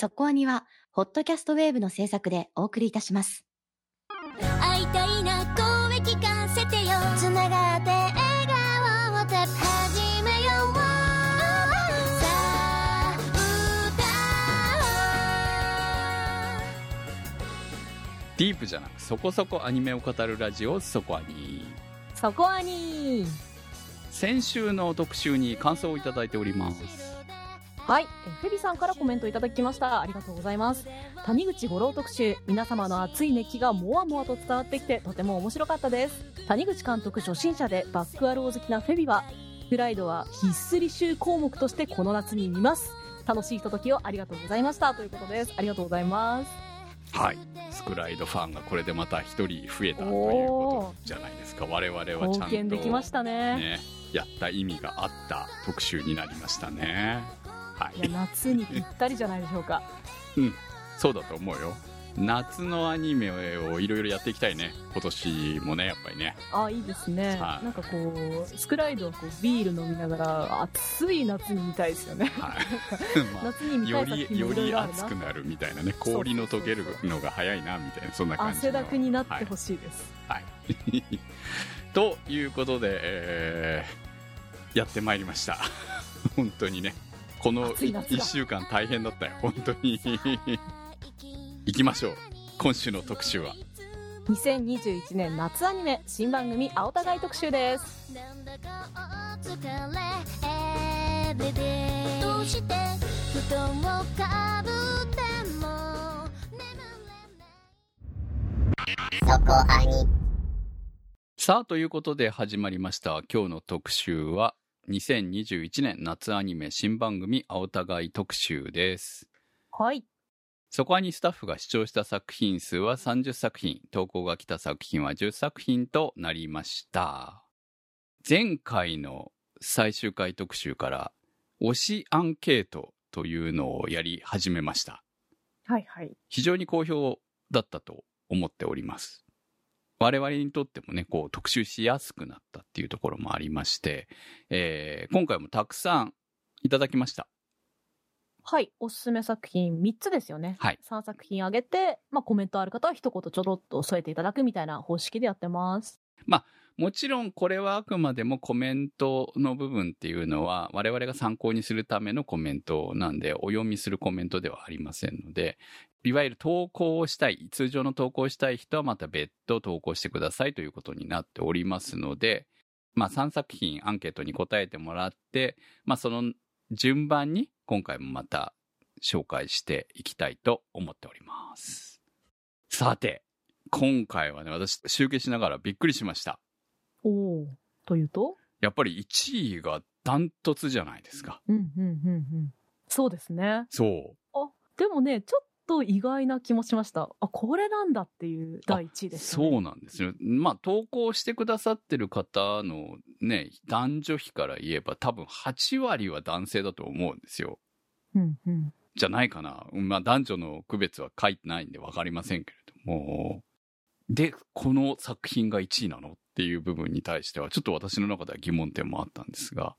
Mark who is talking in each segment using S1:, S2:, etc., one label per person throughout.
S1: そこアニは、ホットキャストウェーブの制作でお送りいたします。
S2: 会いたいな声聞かせてよ。つながって笑顔をた始めようさあ歌
S3: ディープじゃなくそこそこアニメを語るラジオそこアニ。
S4: そこアニ
S3: 先週の特集に感想をいただいております
S4: はい、えフェビさんからコメントいただきました。ありがとうございます。谷口五郎特集、皆様の熱い熱気がもわもわと伝わってきて、とても面白かったです。谷口監督初心者でバックアロー好きなフェビは、フライドは必須履修項目としてこの夏に見ます。楽しいひとときをありがとうございました。ということです。ありがとうございます。
S3: はいスクライドファンがこれでまた一人増えたということじゃないですか我々はちゃん
S4: 貢
S3: と
S4: 献できましたね。
S3: ねやった意味があった特集になりましたねはい
S4: いや、夏にぴったりじゃないでしょうか。
S3: そうだと思うよ夏のアニメをいろいろやっていきたいね今年もねやっぱりね
S4: あ、いいですね。
S3: はい
S4: なんかこう、スクライドをこうビール飲みながら、暑い夏に見たいですよね。
S3: はい、まあ
S4: 夏に見た
S3: よ
S4: い作
S3: りより
S4: ろあるな
S3: 熱くなるみたいなね氷の溶けるのが早いなみたいなそんな感じの
S4: 汗だくになって
S3: はい
S4: ほしいです。
S3: はい。ということで、えーやってまいりました。本当にね。この
S4: 暑い夏が
S3: 1週間大変だったよ。本当に。行きましょう。今週の特集は。
S4: 2021年夏アニメ新番組青互い特集です。
S3: さあ、ということで始まりました。今日の特集は、2021年夏アニメ新番組青互い特集です。
S4: はい。
S3: そこにスタッフが視聴した作品数は30作品、投稿が来た作品は10作品となりました。前回の最終回特集から、推しアンケートというのをやり始めました。
S4: はいはい。
S3: 非常に好評だったと思っております。我々にとってもね、こう特集しやすくなったっていうところもありまして、えー今回もたくさんいただきました。
S4: はい。おすすめ作品3つですよね。
S3: はい。
S4: 3作品あげて、まあコメントある方は一言ちょろっと添えていただくみたいな方式でやってます。
S3: もちろんこれはあくまでもコメントの部分っていうのは我々が参考にするためのコメントなんでお読みするコメントではありませんので、いわゆる投稿をしたい、通常の投稿をしたい人はまた別途投稿してくださいということになっておりますので、まあ3作品アンケートに答えてもらって、まあその順番に今回もまた紹介していきたいと思っております。さて、今回はね、私集計しながらびっくりしました。
S4: おお。というと？
S3: やっぱり1位がダントツじゃないですか。
S4: うんうんうんうん。そうですね。
S3: そう。
S4: あ、でもね、ちょっと意外な気もしました。あ、これなんだっていう第一位でした、ね。
S3: そうなんですよ。まあ、投稿してくださってる方のね、男女比から言えば多分8割は男性だと思うんですよ。
S4: うんうん。
S3: じゃないかな。まあ、男女の区別は書いてないんで分かりませんけれども。で、この作品が1位なのっていう部分に対しては、ちょっと私の中では疑問点もあったんですが、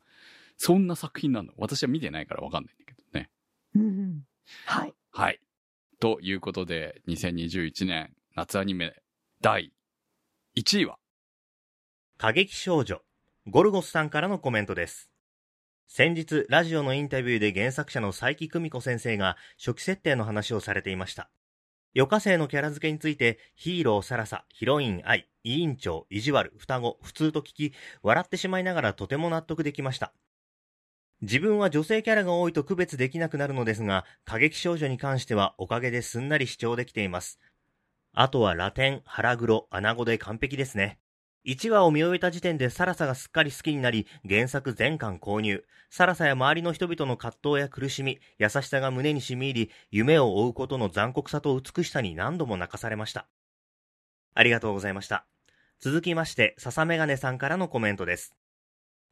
S3: そんな作品なの？私は見てないから分かんないんだけどね。
S4: うんうん。はい。
S3: はい。ということで、2021年夏アニメ第1位は、
S5: 過激少女、ゴルゴスさんからのコメントです。先日、ラジオのインタビューで原作者の佐伯久美子先生が初期設定の話をされていました。余暇生のキャラ付けについて、ヒーロー、サラサ、ヒロイン、愛、委員長、意地悪、双子、普通と聞き、笑ってしまいながらとても納得できました。自分は女性キャラが多いと区別できなくなるのですが、過激少女に関してはおかげですんなり主張できています。あとはラテン、腹黒、穴子で完璧ですね。1話を見終えた時点でサラサがすっかり好きになり、原作全巻購入。サラサや周りの人々の葛藤や苦しみ、優しさが胸に染み入り、夢を追うことの残酷さと美しさに何度も泣かされました。ありがとうございました。続きまして、笹メガネさんからのコメントです。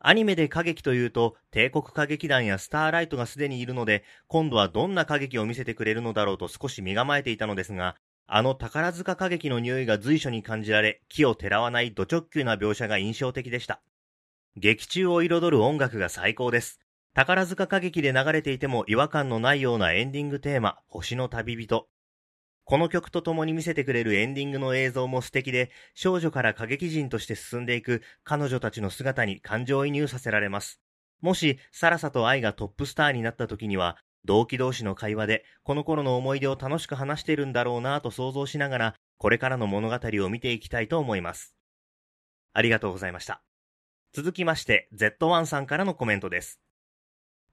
S5: アニメで歌劇というと、帝国歌劇団やスターライトがすでにいるので、今度はどんな歌劇を見せてくれるのだろうと少し身構えていたのですが、あの宝塚歌劇の匂いが随所に感じられ、木をてらわないド直球な描写が印象的でした。劇中を彩る音楽が最高です。宝塚歌劇で流れていても違和感のないようなエンディングテーマ、星の旅人。この曲と共に見せてくれるエンディングの映像も素敵で、少女から歌劇人として進んでいく彼女たちの姿に感情移入させられます。もし、サラサと愛がトップスターになった時には、同期同士の会話で、この頃の思い出を楽しく話しているんだろうなぁと想像しながら、これからの物語を見ていきたいと思います。ありがとうございました。続きまして、Z1 さんからのコメントです。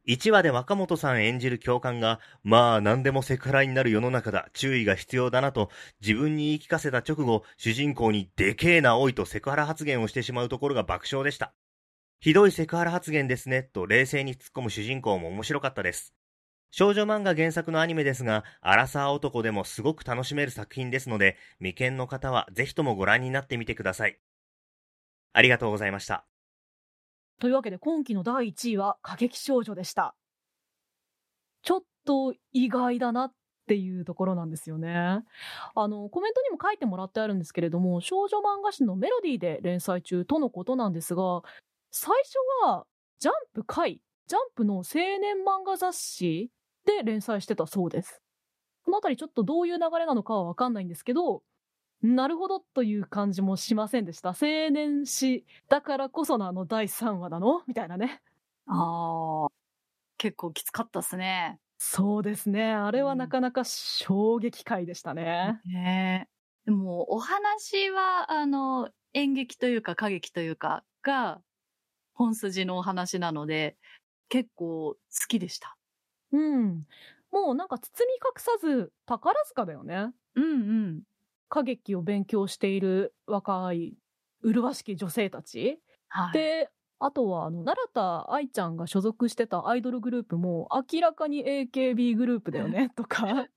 S5: 1話で若本さん演じる教官が、まあ何でもセクハラになる世の中だ、注意が必要だなと、自分に言い聞かせた直後、主人公にでけえなおいとセクハラ発言をしてしまうところが爆笑でした。ひどいセクハラ発言ですね、と冷静に突っ込む主人公も面白かったです。少女漫画原作のアニメですが、アラサー男でもすごく楽しめる作品ですので、未見の方はぜひともご覧になってみてください。ありがとうございました。
S4: というわけで今期の第1位は過激少女でした。ちょっと意外だなっていうところなんですよね。あの、コメントにも書いてもらってあるんですけれども、少女漫画誌のメロディーで連載中とのことなんですが、最初はジャンプ回、ジャンプの青年漫画雑誌で連載してたそうです。このあたりちょっとどういう流れなのかはわかんないんですけど、なるほどという感じもしませんでした。青年誌だからこそのあの第3話なの？みたいなね。
S6: ああ、結構きつかったっすね。
S4: そうですね。あれはなかなか衝撃回でしたね。
S6: ねえ。でも、お話は、あの、演劇というか歌劇というかが本筋のお話なので、結構好きでした。
S4: うん。もうなんか包み隠さず宝塚だよね。
S6: うんうん。
S4: 歌劇を勉強している若い麗しき女性たち。
S6: はい。
S4: で、あとは、あの、奈良田愛ちゃんが所属してたアイドルグループも明らかに AKB グループだよね、とか。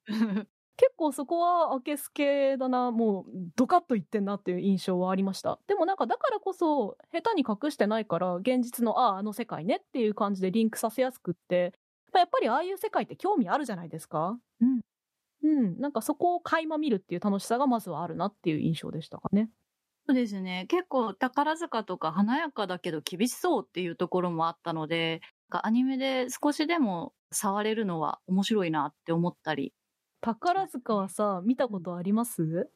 S4: 結構そこは明けすけだな、もうドカッといってんなっていう印象はありました。でもなんかだからこそ下手に隠してないから現実のああ、あの世界ねっていう感じでリンクさせやすくって、まあやっぱりああいう世界って興味あるじゃないですか。
S6: うん。
S4: うん。なんかそこを垣間見るっていう楽しさがまずはあるなっていう印象でしたかね。
S6: そうですね。結構宝塚とか華やかだけど厳しそうっていうところもあったので、アニメで少しでも触れるのは面白いなって思ったり。
S4: 宝塚はさ、見たことあります？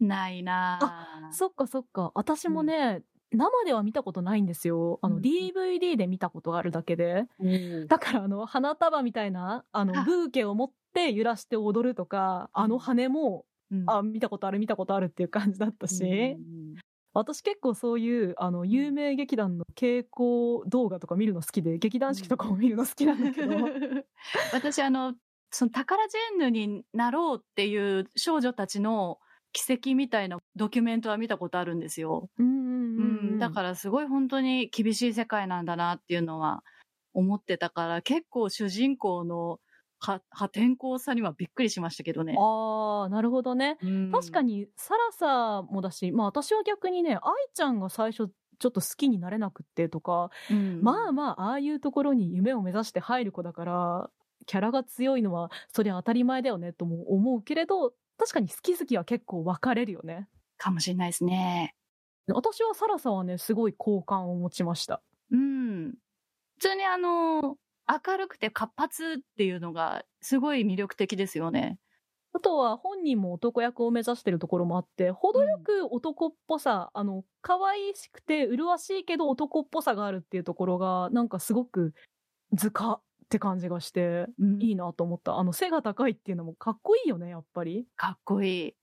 S6: ないなぁ。
S4: そっかそっか。私もね、生では見たことないんですよ。あの、
S6: うん。
S4: DVD で見たことがあるだけで。
S6: うん。
S4: だからあの、花束みたいな、あの、
S6: あ。
S4: ブーケを持って揺らして踊るとか、あの羽も、
S6: うん。
S4: あ、見たことある見たことあるっていう感じだったし、
S6: うん。
S4: 私結構そういう、あの、有名劇団の稽古動画とか見るの好きで、劇団四季とかも見るの好きなんだけど、
S6: 私あの、その宝ジェンヌになろうっていう少女たちの奇跡みたいなドキュメントは見たことあるんですよ。
S4: うんうん
S6: う
S4: うん
S6: ん、だからすごい本当に厳しい世界なんだなっていうのは思ってたから、結構主人公の破破天荒さにはびっくりしましたけどね。
S4: ああ、なるほどね。確か
S6: に。
S4: に、サラサもだし、まあ私は逆にね、愛ちゃんが最初ちょっと好きになれなくってとか、
S6: うん
S4: まあまあ、ああいうところに夢を目指して入る子だから、キャラが強いのは、そりゃ当たり前だよねとも思うけれど、確かに好き好きは結構分かれるよね。
S6: かもしれないですね。
S4: 私はサラサはね、すごい好感を持ちました。
S6: うん。普通にあの、明るくて活発っていうのがすごい魅力的ですよね。
S4: あとは本人も男役を目指してるところもあって、程よく男っぽさ、あの、可愛しくて麗しいけど男っぽさがあるっていうところが、なんかすごく図鑑って感じがして、
S6: うん
S4: いいなと思った。あの、背が高いっていうのもかっこいいよね、やっぱり。
S6: かっこいい。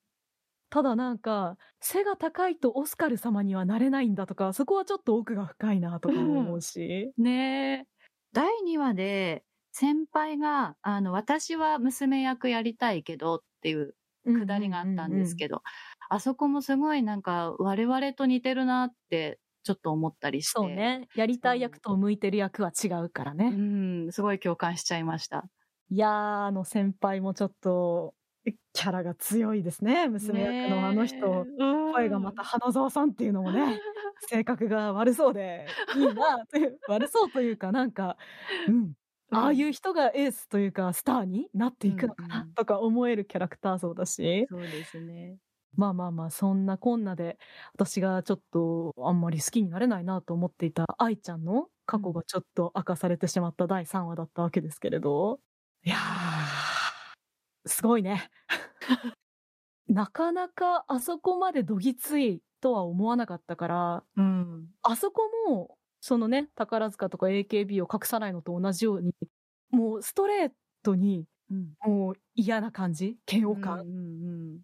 S4: ただなんか、背が高いとオスカル様にはなれないんだとか、そこはちょっと奥が深いなとか思うし。
S6: ねえ。第2話で先輩が、あの、私は娘役やりたいけどっていうくだりがあったんですけど、あそこもすごいなんか我々と似てるなってちょっと思ったりして。
S4: そう。ね。やりたい役と向いてる役は違うから
S6: う
S4: ね。
S6: ん、すごい共感しちゃいました。
S4: いやー、あの先輩もちょっと、キャラが強いですね。娘役のあの人。声がまた花澤さんっていうのもね、性格が悪そうで、いいなという、悪そうというかなんか、うん。ああいう人がエースというかスターになっていくのかなとか思えるキャラクター像だし、
S6: そうですね。
S4: まあまあまあ、そんなこんなで、私がちょっとあんまり好きになれないなと思っていた愛ちゃんの過去がちょっと明かされてしまった第3話だったわけですけれど、いやー、すごいね。なかなかあそこまでどぎついとは思わなかったから、
S6: うん。
S4: あそこも、そのね、宝塚とか AKB を隠さないのと同じように、もうストレートに、
S6: うん。
S4: もう嫌な感じ？嫌悪感、
S6: うんうん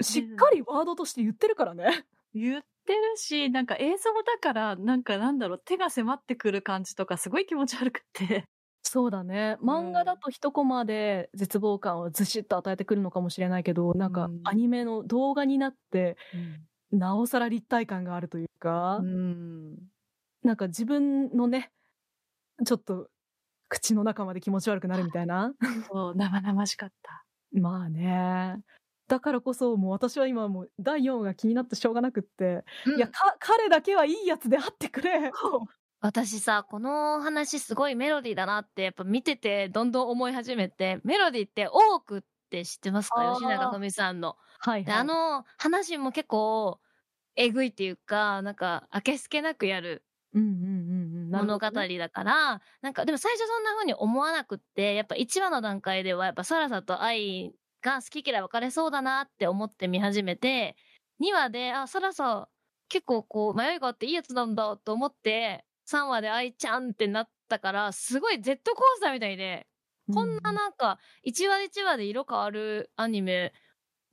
S4: しっかりワードとして言ってるからね。
S6: 言ってるし、なんか映像だから、なんかなんだろう、手が迫ってくる感じとかすごい気持ち悪くって。
S4: そうだね。漫画だと一コマで絶望感をずしっと与えてくるのかもしれないけど、なんか
S6: うん
S4: アニメの動画になって、なおさら立体感があるというか、
S6: うん。
S4: なんか自分のね、ちょっと口の中まで気持ち悪くなるみたいな。
S6: そう、生々しかった。
S4: まあね。だからこそ、もう私は今もう第4話が気になってしょうがなくって、
S7: うん
S4: いや、か、彼だけはいいやつであってくれ。
S7: 私さ、この話すごいメロディーだなって、やっぱ見ててどんどん思い始めて、メロディーって多くって知ってますか？吉永文さんの。
S4: はい、
S7: で、
S4: はい。
S7: あの話も結構、えぐいっていうか、なんか、あけすけなくやる
S4: うんうんうんうん。なる
S7: 物語だから、なんか、でも最初そんな風に思わなくって、やっぱ1話の段階では、やっぱサラサと愛が好き嫌い分かれそうだなって思って見始めて、2話で、あ、サラサ結構こう、迷いがあっていいやつなんだと思って、3話で愛ちゃんってなったから、すごいジェットコースターみたいで、こんななんか、1話1話で色変わるアニメ、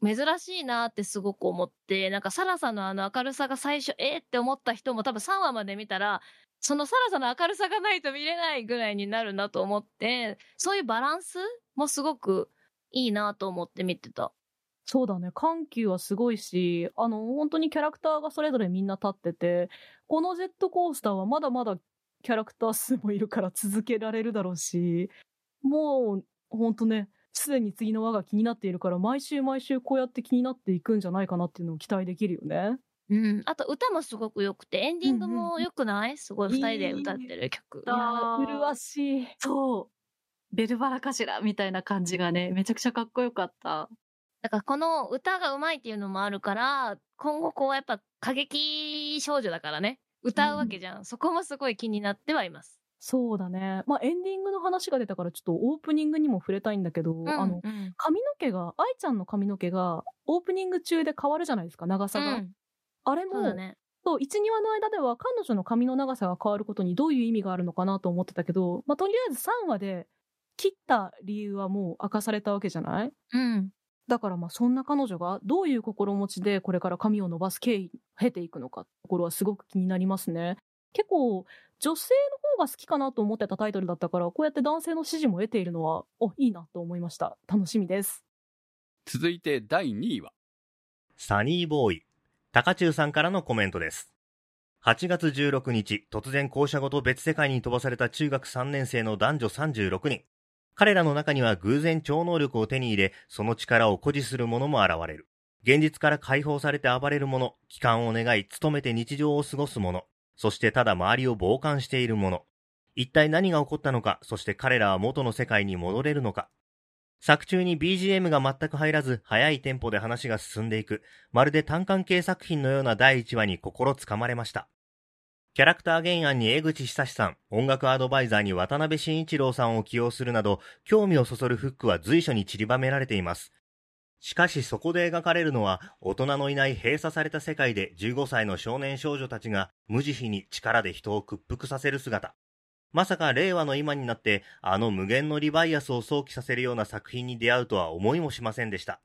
S7: 珍しいなってすごく思って、なんかサラサのあの明るさが最初、えーって思った人も多分3話まで見たら、そのサラサの明るさがないと見れないぐらいになるなと思って、そういうバランスもすごくいいなと思って見てた。
S4: そうだね。緩急はすごいし、あの、本当にキャラクターがそれぞれみんな立ってて、このジェットコースターはまだまだキャラクター数もいるから続けられるだろうし、もう、本当ね、すでに次の輪が気になっているから、毎週毎週こうやって気になっていくんじゃないかなっていうのを期待できるよね。
S7: うん。あと歌もすごく良くて、エンディングも良くない？すごい二人で歌ってる曲。
S4: いや
S6: あ
S4: 麗しい。
S6: そう。ベルバラかしら？みたいな感じがね、めちゃくちゃかっこよかった。
S7: だからこの歌が上手いっていうのもあるから、今後こうやっぱ過激少女だからね、歌うわけじゃん。そこもすごい気になってはいます。
S4: そうだね。まあ、エンディングの話が出たから、ちょっとオープニングにも触れたいんだけど、あの、
S7: うん
S4: 髪の毛が、愛ちゃんの髪の毛が、オープニング中で変わるじゃないですか、長さが。
S7: うん
S4: あれも、
S7: そうだね。
S4: そう、1、2話の間では彼女の髪の長さが変わることにどういう意味があるのかなと思ってたけど、まあ、とりあえず3話で切った理由はもう明かされたわけじゃない？
S7: うん。
S4: だからまあそんな彼女がどういう心持ちでこれから髪を伸ばす経緯、経ていくのかところはすごく気になりますね。結構、女性の方が好きかなと思ってたタイトルだったから、こうやって男性の支持も得ているのは、お、いいなと思いました。楽しみです。
S3: 続いて第2位は、
S5: サニーボーイ、高中さんからのコメントです。8月16日、突然校舎ごと別世界に飛ばされた中学3年生の男女36人。彼らの中には偶然超能力を手に入れ、その力を誇示する者も現れる。現実から解放されて暴れる者、帰還を願い、努めて日常を過ごす者、そしてただ周りを傍観している者。一体何が起こったのか、そして彼らは元の世界に戻れるのか。作中に BGM が全く入らず、速いテンポで話が進んでいく、まるで単館系作品のような第1話に心つかまれました。キャラクター原案に江口久志さん、音楽アドバイザーに渡辺慎一郎さんを起用するなど、興味をそそるフックは随所に散りばめられています。しかしそこで描かれるのは、大人のいない閉鎖された世界で15歳の少年少女たちが無慈悲に力で人を屈服させる姿。まさか令和の今になって、あの無限のリバイアスを想起させるような作品に出会うとは思いもしませんでした。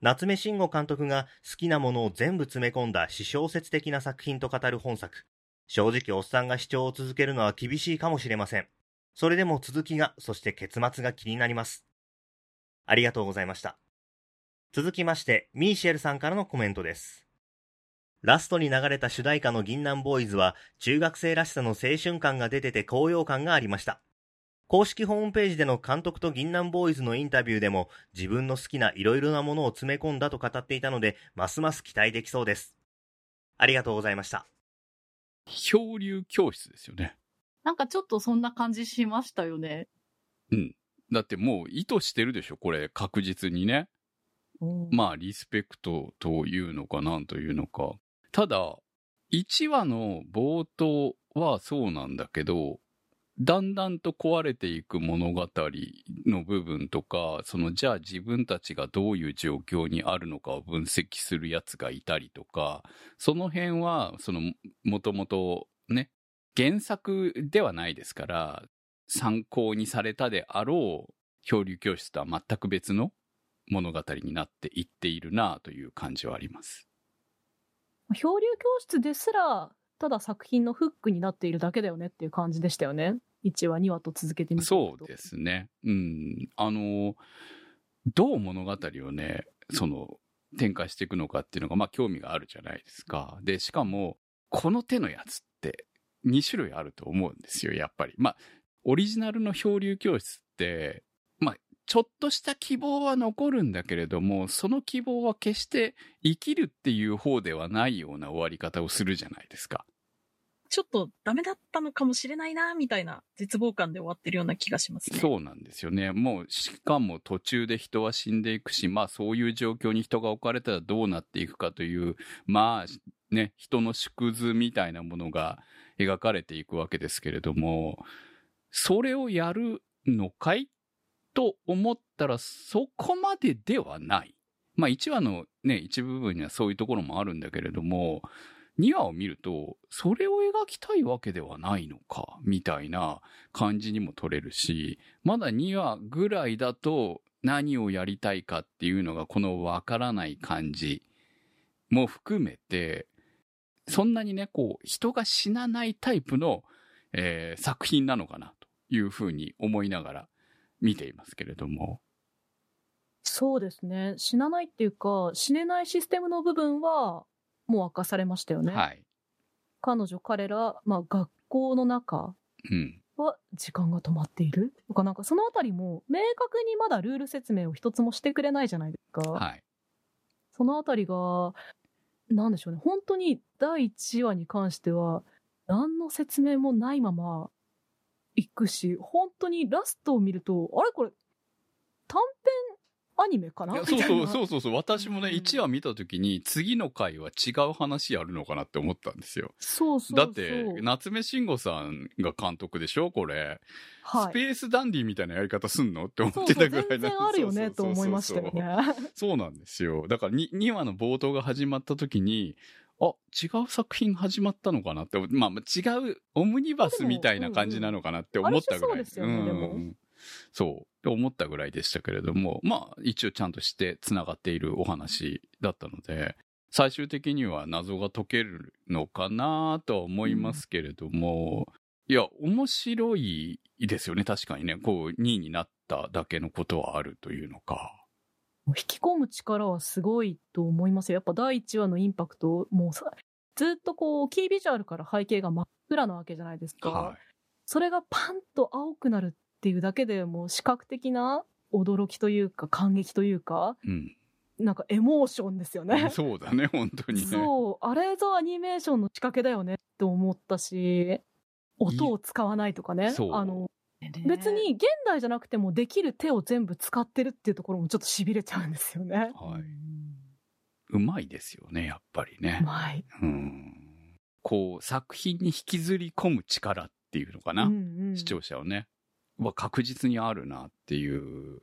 S5: 夏目慎吾監督が好きなものを全部詰め込んだ私小説的な作品と語る本作。正直おっさんが視聴を続けるのは厳しいかもしれません。それでも続きが、そして結末が気になります。ありがとうございました。続きまして、ミーシェルさんからのコメントです。ラストに流れた主題歌の銀杏ボーイズは、中学生らしさの青春感が出てて高揚感がありました。公式ホームページでの監督と銀杏ボーイズのインタビューでも、自分の好きないろいろなものを詰め込んだと語っていたので、ますます期待できそうです。ありがとうございました。
S3: 漂流教室ですよね。
S6: なんかちょっとそんな感じしましたよね。
S3: うん。だってもう意図してるでしょ、これ、確実にね。まあ、リスペクトというのかなんというのか。ただ、1話の冒頭はそうなんだけど、だんだんと壊れていく物語の部分とか、そのじゃあ自分たちがどういう状況にあるのかを分析するやつがいたりとか、その辺は、その、もともとね、原作ではないですから、参考にされたであろう漂流教室とは全く別の物語になっていっているなという感じはあります。
S4: 漂流教室ですら、ただ作品のフックになっているだけだよねっていう感じでしたよね。1話、2話と続けてみて
S3: そうですね。うん。あの、どう物語をね、その、展開していくのかっていうのが、まあ、興味があるじゃないですか。で、しかも、この手のやつって2種類あると思うんですよ、やっぱり。まあ、オリジナルの漂流教室って、まあ、ちょっとした希望は残るんだけれども、その希望は決して生きるっていう方ではないような終わり方をするじゃないですか。
S8: ちょっとダメだったのかもしれないな、みたいな絶望感で終わってるような気がしますね。
S3: そうなんですよね。もう、しかも途中で人は死んでいくし、まあそういう状況に人が置かれたらどうなっていくかという、まあね、人の縮図みたいなものが描かれていくわけですけれども、それをやるのかいと思ったらそこまでではない。まあ1話のね、一部分にはそういうところもあるんだけれども、2話を見ると、それを描きたいわけではないのか、みたいな感じにも取れるし、まだ2話ぐらいだと何をやりたいかっていうのがこのわからない感じも含めて、そんなにね、こう、人が死なないタイプの、えー作品なのかなというふうに思いながら見ていますけれども。
S4: そうですね。死なないっていうか、死ねないシステムの部分は、もう明かされましたよね。
S3: はい。
S4: 彼女、彼ら、まあ、学校の中
S3: うん。
S4: は時間が止まっている？とか、なんかそのあたりも、明確にまだルール説明を一つもしてくれないじゃないですか。
S3: はい。
S4: そのあたりが、なんでしょうね。本当に第1話に関しては、何の説明もないまま行くし、本当にラストを見ると、あれ？これ、短編アニメかな？
S3: そうそう
S4: う。
S3: そうそうそう。私もね、
S8: うん
S3: 1話見たときに、次の回は違う話やるのかなって思ったんですよ。
S4: そうそう。
S3: だって、夏目慎吾さんが監督でしょこれ。
S4: はい
S3: スペースダンディみたいなやり方すんのって思ってたぐらい
S4: 全然あるよねと思いましたよね。
S3: そうなんですよ。だから 2, 2話の冒頭が始まった時に、あ、違う作品始まったのかなって、まあまあ違うオムニバスみたいな感じなのかなって思ったぐらい。
S4: ある種そうですよねでも
S3: んそう。思ったぐらいでしたけれども、まあ一応ちゃんとして繋がっているお話だったので、最終的には謎が解けるのかなとは思いますけれども、いや、面白いですよね。確かにね。こう、2位になっただけのことはあるというのか。
S4: 引き込む力はすごいと思いますよ。やっぱ第1話のインパクト、もうさ、ずっとこう、キービジュアルから背景が真っ暗なわけじゃないですか。
S3: は
S4: それがパンと青くなるっていうだけでもう視覚的な驚きというか感激というか、
S3: い。うん。
S4: なんかエモーションですよね。
S3: そうだね、本当にね。
S4: そう、あれぞアニメーションの仕掛けだよねって思ったし、音を使わないとかね。あの、別に現代じゃなくてもできる手を全部使ってるっていうところもちょっと痺れちゃうんですよね。
S3: はい。うまいですよね、やっぱりね
S4: う。まい。
S3: うん。こう、作品に引きずり込む力っていうのかな。
S4: うんうん
S3: 視聴者をね。は確実にあるなっていう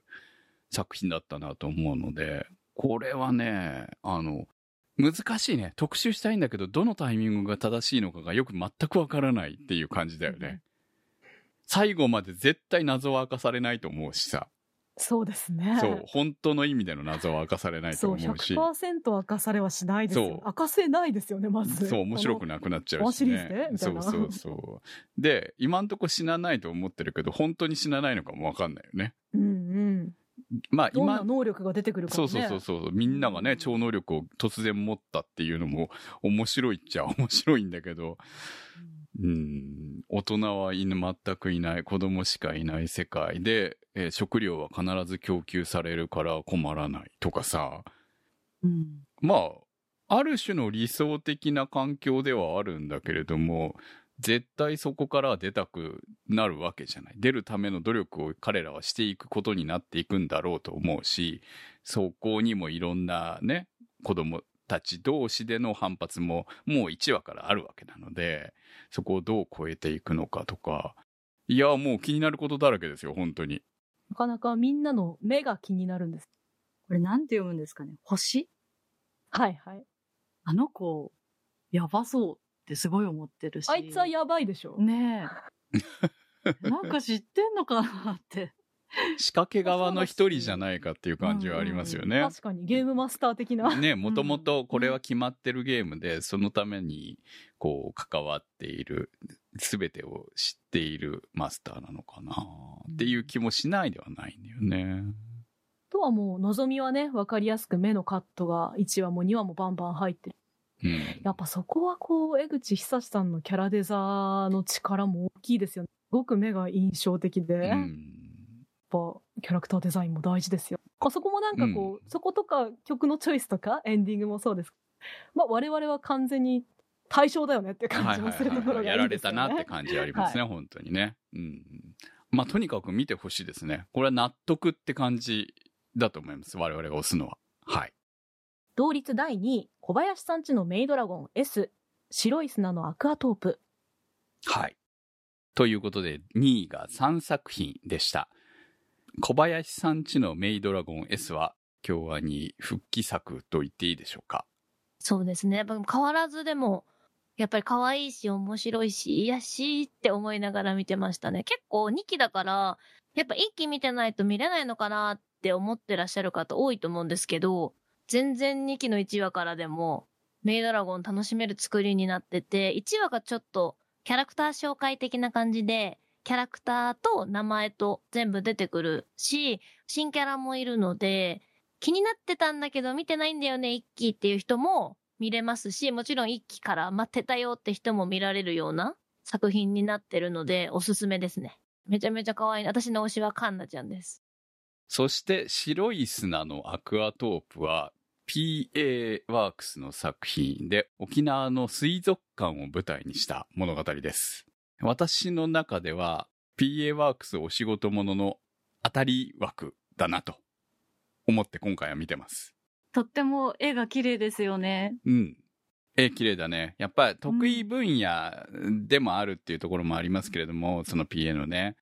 S3: 作品だったなと思うので、これはね、あの、難しいね。特集したいんだけど、どのタイミングが正しいのかがよく全くわからないっていう感じだよね。最後まで絶対謎は明かされないと思うしさ。
S4: そうですね。
S3: そう、本当の意味での謎は明かされないと
S4: そう、
S3: 思うし。
S4: 100%明かされはしないですよ。
S3: そう
S4: 明かせないですよね、まず。
S3: そう、面白く
S4: な
S3: なくなっちゃうし、ね
S4: で。
S3: そうそうそう。で、今んとこ死なないと思ってるけど、本当に死なないのかもわかんないよね。
S4: うんうん。
S3: まあ今、
S4: どんな能力が出てくるか
S3: そ
S4: もね。
S3: うそうそうそう、みんながね、超能力を突然持ったっていうのも面白いっちゃ面白いんだけど、うん、大人はいな全くいない、子供しかいない世界で、えー食料は必ず供給されるから困らないとかさ、
S4: うん。
S3: まあ、ある種の理想的な環境ではあるん。だけれども、絶対そこから出たくなるわけじゃない。出るための努力を彼らはしていくことになっていくん。だろうと思うし、そこにもいろん。なね、子供たち同士での反発ももう1話からあるわけなので、そこをどう超えていくのかとか、いや、もう気になることだらけですよ、本当に。
S4: なかなかみんなの目が気になるんです。
S6: これなんて読むんですかね？星？
S4: はいはい。
S6: あの子、やばそうってすごい思ってるし。
S4: あいつはやばいでしょ。
S6: ねえ。なんか知ってんのかなって。
S3: 仕掛け側の一人じゃないかっていう感じはありますよね。
S4: 確かにゲームマスター的な。
S3: ね、もともとこれは決まってるゲームで、そのために、こう、関わっている、すべてを知っているマスターなのかなっていう気もしないではないんだよね。
S4: とはもう、望みはね、わかりやすく目のカットが1話も2話もバンバン入ってる。
S3: うん。
S4: やっぱそこはこう、江口久志さんのキャラデザの力も大きいですよね。すごく目が印象的で、
S3: うん。
S4: ぱキャラクターデザインも大事ですよ。あそこもなんかこう、そことか曲のチョイスとかエンディングもそうです。まあ我々は完全に対象だよねっていう感じもするところが。
S3: やられたなって感じありますね、本当にね。うん。まあ、とにかく見てほしいですね。これは納得って感じだと思います。我々が押すのは。はい。
S4: 同率第2位、小林さんちのメイドラゴン S、白い砂のアクアトープ。
S3: はい。ということで、2位が3作品でした。小林さんちのメイドラゴン S は、京アに復帰作と言っていいでしょうか？
S7: そうですね。やっぱ変わらずでも、やっぱり可愛いし面白いし、いやしって思いながら見てましたね。結構2期だから、やっぱ1期見てないと見れないのかなって思ってらっしゃる方多いと思うんですけど、全然2期の1話からでも、メイドラゴン楽しめる作りになってて、1話がちょっとキャラクター紹介的な感じで、キャラクターと名前と全部出てくるし、新キャラもいるので、気になってたんだけど見てないんだよね、一期っていう人も見れますし、もちろん一期から待ってたよって人も見られるような作品になってるので、おすすめですね。めちゃめちゃ可愛い。私の推しはカンナちゃんです。
S3: そして、白い砂のアクアトープは、PA ワークスの作品で、沖縄の水族館を舞台にした物語です。私の中では、PA ワークスお仕事ものの当たり枠だなと思って今回は見てます。
S6: とっても絵が綺麗ですよね。
S3: うん。え、綺麗だね。やっぱり得意分野でもあるっていうところもありますけれども、その PA のね。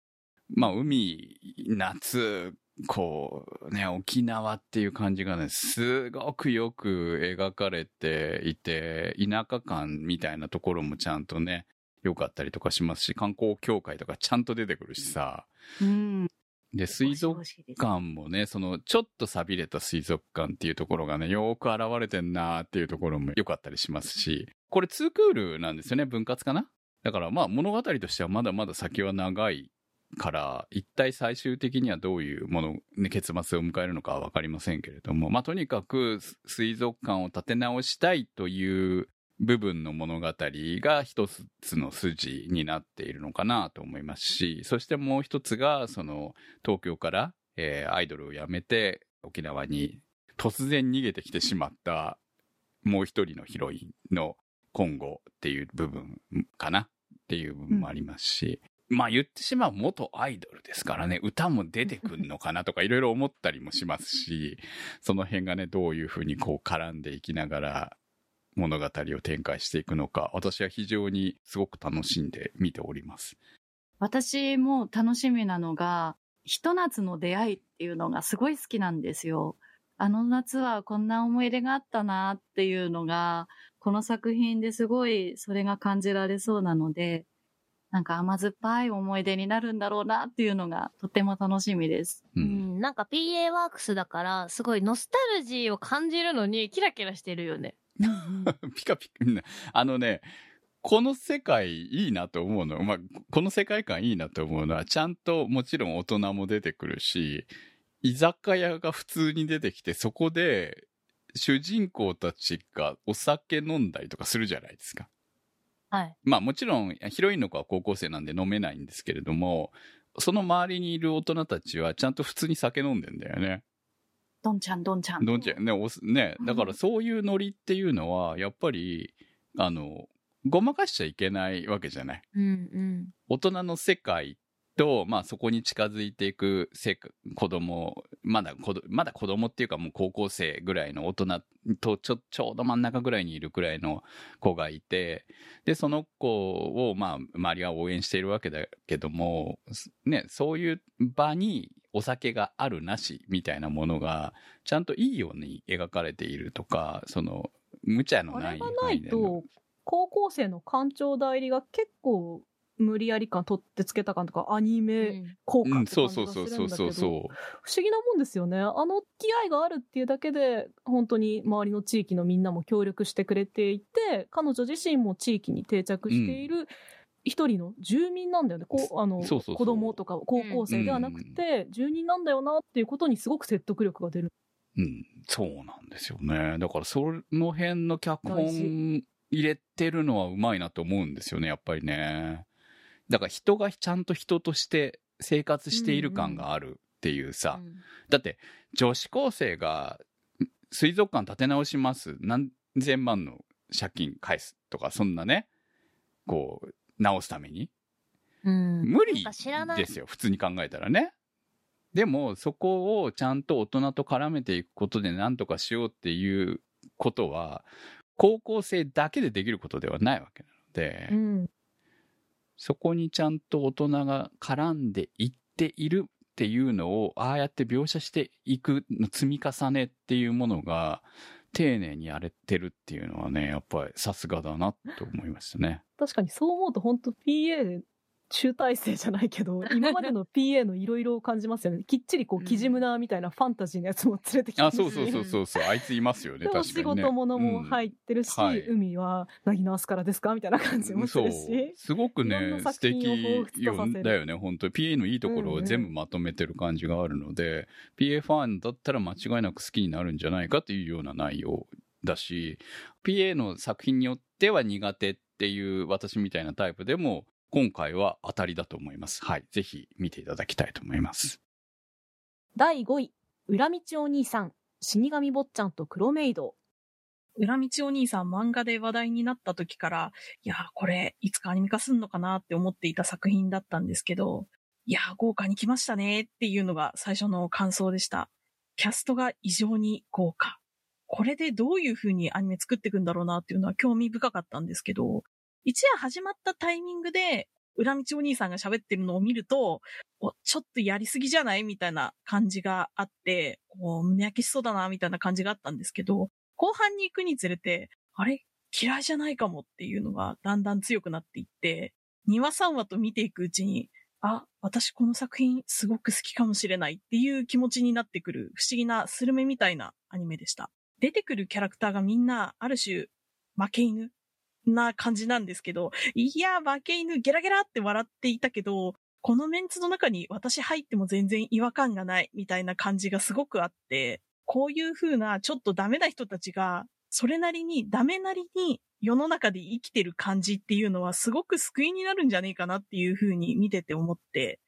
S3: まあ、海、夏、こう、ね、沖縄っていう感じがね、すごくよく描かれていて、田舎感みたいなところもちゃんとね、良かったりとかしますし、観光協会とかちゃんと出てくるしさ。
S6: うん。
S3: で、水族館もね、その、ちょっと錆びれた水族館っていうところがね、よーく現れてんなーっていうところも良かったりしますし、これツークールなんですよね、分割かな？だからまあ物語としてはまだまだ先は長いから、一体最終的にはどういうもの、ね、結末を迎えるのかはわかりませんけれども、まあとにかく水族館を立て直したいという部分の物語が一つの筋になっているのかなと思いますし、そしてもう一つが、その、東京から、えーアイドルを辞めて沖縄に突然逃げてきてしまったもう一人のヒロインの今後っていう部分かなっていう部分もありますし、まあ言ってしまう元アイドルですからね、歌も出てくるのかなとかいろいろ思ったりもしますし、その辺がね、どういうふうにこう絡んでいきながら物語を展開していくのか、私は非常にすごく楽しんで見ております。
S6: 私も楽しみなのが、ひと夏の出会いっていうのがすごい好きなんですよ。あの夏はこんな思い出があったなっていうのが、この作品ですごいそれが感じられそうなので、なんか甘酸っぱい思い出になるんだろうなっていうのがとても楽しみです。
S3: う。
S7: うんん、なんか PA ワークスだから、すごいノスタルジーを感じるのにキラキラしてるよね。
S3: ピカピカ、うんあのね、この世界いいなと思うの、まあ、この世界観いいなと思うのは、ちゃんともちろん大人も出てくるし、居酒屋が普通に出てきて、そこで主人公たちがお酒飲んだりとかするじゃないですか。
S7: はい。
S3: まあもちろんヒロインの子は高校生なんで飲めないんですけれども、その周りにいる大人たちはちゃんと普通に酒飲んでんだよね。
S6: どんちゃんどんちゃん。
S3: どんちゃんね、おすね、だからそういうノリっていうのは、やっぱり、あの、ごまかしちゃいけないわけじゃない？
S7: うんうん。
S3: 大人の世界と、まあそこに近づいていくせ子供、まだ子ど、まだ子供っていうかもう高校生ぐらいの大人とちょ、ちょうど真ん中ぐらいにいるくらいの子がいて、で、その子を、まあ、周りは応援しているわけだけども、ね、そういう場にお酒があるなしみたいなものが、ちゃんといいように描かれているとか、その、無茶のない
S4: あれがないと、高校生の館長代理が結構無理やり感取ってつけた感とか、アニメ効果
S3: うん、
S4: って
S3: そう
S4: 感じがするんだけど、
S3: そうそうそうそうそう。
S4: 不思議なもんですよね。あの気合があるっていうだけで、本当に周りの地域のみんなも協力してくれていて、彼女自身も地域に定着している一人の住民なんだよね。こうあの
S3: そうそうそう
S4: 子供とか高校生ではなくて、住人なんだよなっていうことにすごく説得力が出る。
S3: うん、そうなんですよね。だからその辺の脚
S4: 大
S3: 本入れてるのはうまいなと思うんですよね、やっぱりね。だから人がちゃんと人として生活している感があるっていうさ。だって女子高生が水族館建て直します。何千万の借金返すとか、そんなね、こう、直すために。
S7: うん。
S3: 無理ですよ、普通に考えたらね。でも、そこをちゃんと大人と絡めていくことで何とかしようっていうことは、高校生だけでできることではないわけなので、
S4: うん。
S3: そこにちゃんと大人が絡んでいっているっていうのを、ああやって描写していくの積み重ねっていうものが、丁寧にやれてるっていうのはね、やっぱりさすがだなと思いましたね。
S4: 確かにそう思うと本当 PA 集大成じゃないけど、今までの PA のいろいろを感じますよね。きっちりこう、キジムナーみたいなファンタジーのやつも連れてきて。
S3: あ、そうそうそうそうそう、あいついますよね、確かにね。
S4: 事物も
S3: うん。
S4: 入ってるし、
S3: はい。
S4: 海はなぎのアスからですかみたいな感じもす
S3: そう
S4: るし。。
S3: すごく
S4: いろん
S3: ね
S4: な、
S3: 素敵
S4: 作品を彷彿とさせる。
S3: だよね、本当 PA のいいところを全部まとめてる感じがあるので、PA ファンだったら間違いなく好きになるん。じゃないかというような内容だし、PA の作品によっては苦手っていう私みたいなタイプでも、今回は当たりだと思います。はい。ぜひ見ていただきたいと思います。
S4: 第5位、裏道お兄さん、死神坊ちゃんと黒メイド。
S8: 裏道お兄さん漫画で話題になった時から、いやー、これ、いつかアニメ化すんのかなって思っていた作品だったんですけど、いやー、豪華に来ましたねっていうのが最初の感想でした。キャストが異常に豪華。これでどういう風にアニメ作っていくんだろうなっていうのは興味深かったんですけど、一夜始まったタイミングで、裏道お兄さんが喋ってるのを見ると、ちょっとやりすぎじゃないみたいな感じがあって、こう、胸焼けしそうだな、みたいな感じがあったんですけど、後半に行くにつれて、あれ？嫌いじゃないかもっていうのがだんだん強くなっていって、2話3話と見ていくうちに、あ、私この作品すごく好きかもしれないっていう気持ちになってくる不思議なスルメみたいなアニメでした。出てくるキャラクターがみんなある種負け犬な感じなんですけど、いや、負け犬ゲラゲラって笑っていたけど、このメンツの中に私入っても全然違和感がないみたいな感じがすごくあって、こういう風なちょっとダメな人たちが、それなりにダメなりに世の中で生きてる感じっていうのはすごく救いになるんじゃねえかなっていう風に見てて思って、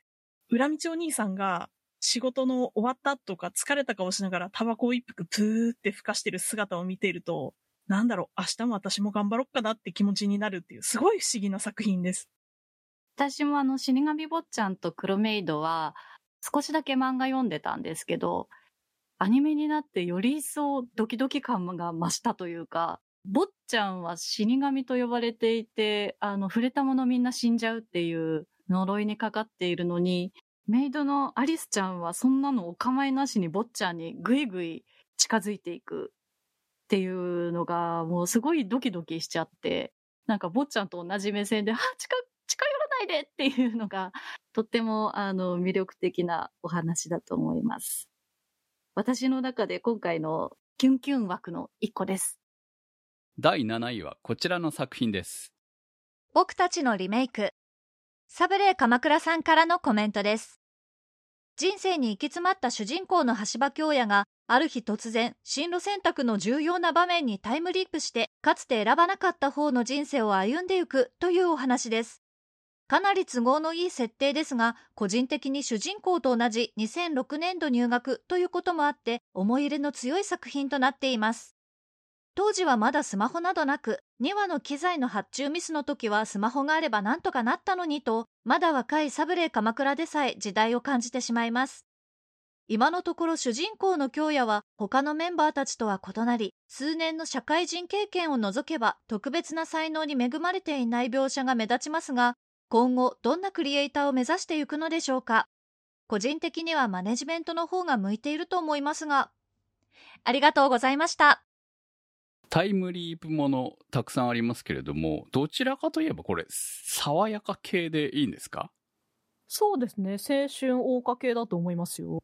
S8: 裏道お兄さんが仕事の終わったとか疲れた顔しながらタバコを一服プーって吹かしてる姿を見てると、なんだろう、明日も私も頑張ろっかなって気持ちになるっていう、すごい不思議な作品です。
S6: 私もあの、死神坊ちゃんと黒メイドは、少しだけ漫画読んでたんですけど、アニメになってより一層ドキドキ感が増したというか、坊ちゃんは死神と呼ばれていて、あの、触れた者みんな死んじゃうっていう呪いにかかっているのに、メイドのアリスちゃんはそんなのお構いなしに坊ちゃんにぐいぐい近づいていくっていうのが、もうすごいドキドキしちゃって、なんか坊ちゃんと同じ目線で、あ、近、近寄らないでっていうのが、とっても、あの、魅力的なお話だと思います。私の中で今回のキュンキュン枠の一個です。
S3: 第7位はこちらの作品です。
S9: 僕たちのリメイク。サブレー鎌倉さんからのコメントです。人生に行き詰まった主人公の橋場京也が、ある日突然、進路選択の重要な場面にタイムリープして、かつて選ばなかった方の人生を歩んでいくというお話です。かなり都合のいい設定ですが、個人的に主人公と同じ2006年度入学ということもあって、思い入れの強い作品となっています。当時はまだスマホなどなく、2話の機材の発注ミスの時はスマホがあればなんとかなったのにと、まだ若いサブレー鎌倉でさえ時代を感じてしまいます。今のところ主人公の京也は他のメンバーたちとは異なり、数年の社会人経験を除けば特別な才能に恵まれていない描写が目立ちますが、今後どんなクリエイターを目指していくのでしょうか。個人的にはマネジメントの方が向いていると思いますが、ありがとうございました。
S3: タイムリープものたくさんありますけれども、どちらかといえばこれ、爽やか系でいいんですか？
S4: そうですね。青春謳歌系だと思いますよ。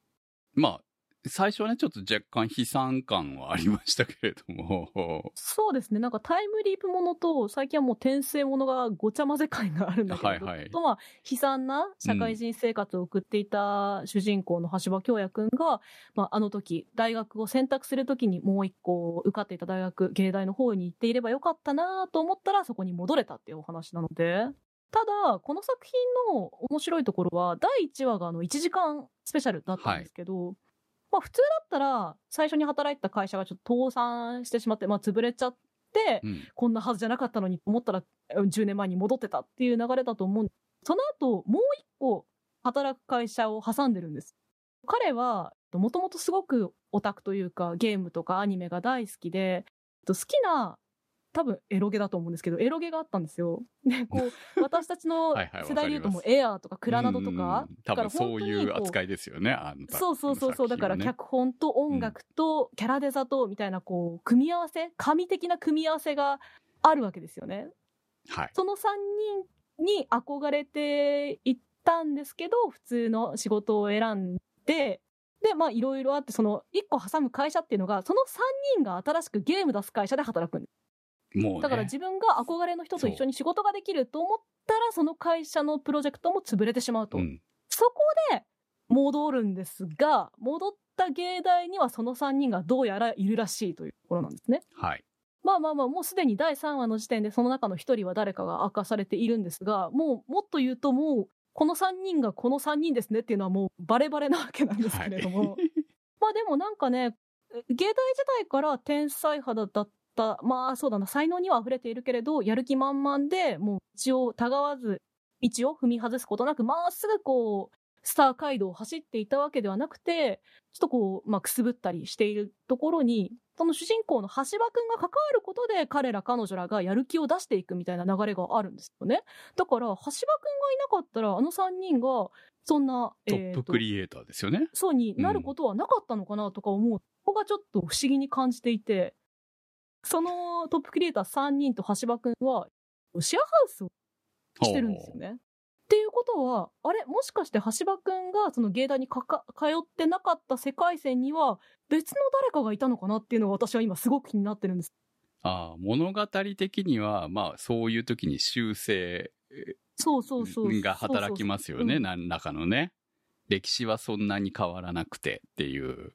S3: まあ、最初はね、ちょっと若干悲惨感はありましたけれども、
S4: そうですね。なんかタイムリープものと、最近はもう転生ものがごちゃ混ぜ感があるんだけど、
S3: はいはい。
S4: とまあ、悲惨な社会人生活を送っていた主人公の橋場京也くんが、まあ、あの時、大学を選択するときにもう一個受かっていた大学、芸大の方に行っていればよかったなと思ったら、そこに戻れたっていうお話なので、ただ、この作品の面白いところは、第1話があの1時間スペシャルだったんですけど、まあ普通だったら、最初に働いてた会社がちょっと倒産してしまって、まあ潰れちゃって、
S3: うん。
S4: こんなはずじゃなかったのにと思ったら、うん10年前に戻ってたっていう流れだと思うん。その後、もう一個働く会社を挟んでるんです。彼は、もともとすごくオタクというか、ゲームとかアニメが大好きで、好きな、多分エロゲだと思うんですけど、エロゲがあったんですよ。で、こう、私たちの世代で言うともエアーとかクラナドとか
S3: うん、多分そういう扱
S4: い
S3: いですよね、あの
S4: そうそうそうそう、だから脚本と音楽とキャラデザとみたいなこう組み合わせ神的な組み合わせがあるわけですよね。
S3: はい。
S4: その3人に憧れていったんですけど普通の仕事を選んででまあいろいろあってその1個挟む会社っていうのがその3人が新しくゲーム出す会社で働くんです
S3: もう、ね、
S4: だから自分が憧れの人と一緒に仕事ができると思ったらその会社のプロジェクトも潰れてしまうと。
S3: うん
S4: そこで戻るんですが、戻った芸大にはその3人がどうやらいるらしいというところなんですね。
S3: はい。
S4: まあまあまあ、もうすでに第3話の時点でその中の1人は誰かが明かされているんですが、もうもっと言うともう、この3人がこの3人ですねっていうのはもうバレバレなわけなんですけれども。まあでもなんかね、芸大時代から天才肌だった、まあそうだな、才能には溢れているけれど、やる気満々で、もう道をたがわず、道を踏み外すことなく、まっすぐこう、スター街道を走っていたわけではなくて、ちょっとこう、まあ、くすぶったりしているところに、その主人公の橋場くんが関わることで、彼ら彼女らがやる気を出していくみたいな流れがあるんですよね。だから、橋場くんがいなかったら、あの3人が、そんな、
S3: トップクリエイターですよね。
S4: そうになることはなかったのかなとか思う。ここがちょっと不思議に感じていて、そのトップクリエイター3人と橋場くんは、シェアハウスをしてるんですよね。っていうことは、あれもしかして橋場くんがその芸大にかか通ってなかった世界線には別の誰かがいたのかなっていうのが私は今すごく気になってるんです。
S3: ああ、物語的には、まあ、そういう時に修正
S4: そうそうそう。
S3: が働きますよね、何らかのね。歴史はそんなに変わらなくてっていう。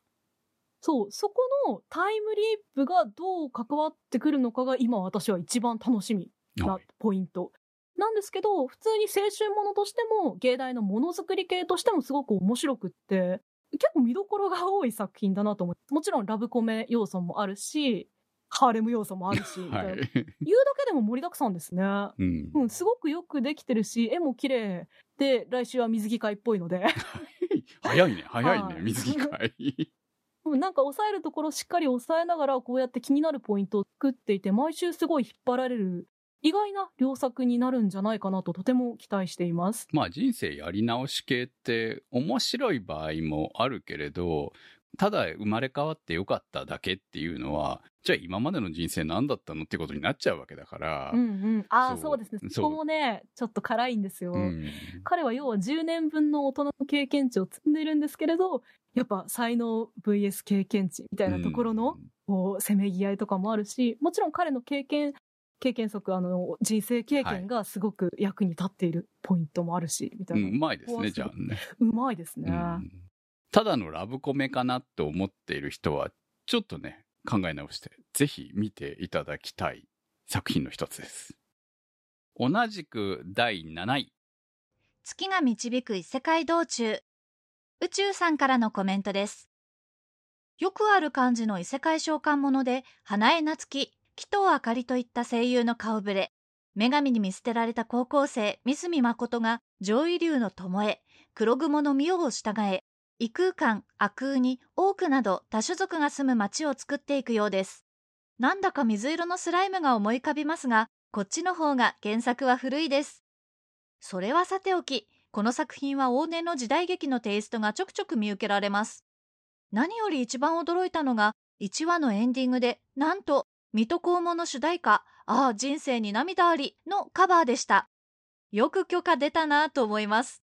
S4: そう、そこのタイムリープがどう関わってくるのかが今私は一番楽しみな
S3: はい
S4: ポイント。なんですけど、普通に青春ものとしても、芸大のものづくり系としてもすごく面白くって、結構見どころが多い作品だなと思って、もちろんラブコメ要素もあるし、ハーレム要素もあるし、みたいな。
S3: はい。
S4: 言うだけでも盛りだくさんですね。
S3: うん。
S4: うん、すごくよくできてるし、絵も綺麗で、来週は水着会っぽいので。
S3: 早いね、早いね、
S4: はい
S3: 水着会。
S4: うんなんか抑えるところしっかり抑えながらこうやって気になるポイントを作っていて毎週すごい引っ張られる意外な良作になるんじゃないかなととても期待しています。
S3: まあ人生やり直し系って面白い場合もあるけれど、ただ生まれ変わってよかっただけっていうのは、じゃあ今までの人生何だったのってことになっちゃうわけだから。
S4: うんうん。ああ、
S3: そう
S4: ですね。
S3: そ
S4: こもね、ちょっと辛いんですよ。
S3: うん
S4: 彼は要は10年分の大人の経験値を積んでいるんですけれど、やっぱ才能 VS 経験値みたいなところの、こう、せめぎ合いとかもあるし、もちろん彼の経験、経験則、あの、人生経験がすごく役に立っているポイントもあるし、みたいな。
S3: うんうまいですね、じゃあね。
S4: うまいですね。
S3: うんただのラブコメかなと思っている人は、ちょっとね、考え直して、ぜひ見ていただきたい作品の一つです。同じく第7位。
S9: 月が導く異世界道中。宇宙さんからのコメントです。よくある感じの異世界召喚者で、花江夏樹、紀藤あかりといった声優の顔ぶれ。女神に見捨てられた高校生、三角誠が上位流の巴、黒雲の妙を従え、異空間、悪空に多くなど多種族が住む街を作っていくようです。なんだか水色のスライムが思い浮かびますが、こっちの方が原作は古いです。それはさておき、この作品は往年の時代劇のテイストがちょくちょく見受けられます。何より一番驚いたのが、1話のエンディングで、なんと、水戸黄門の主題歌、ああ、人生に涙ありのカバーでした。よく許可出たなと思います。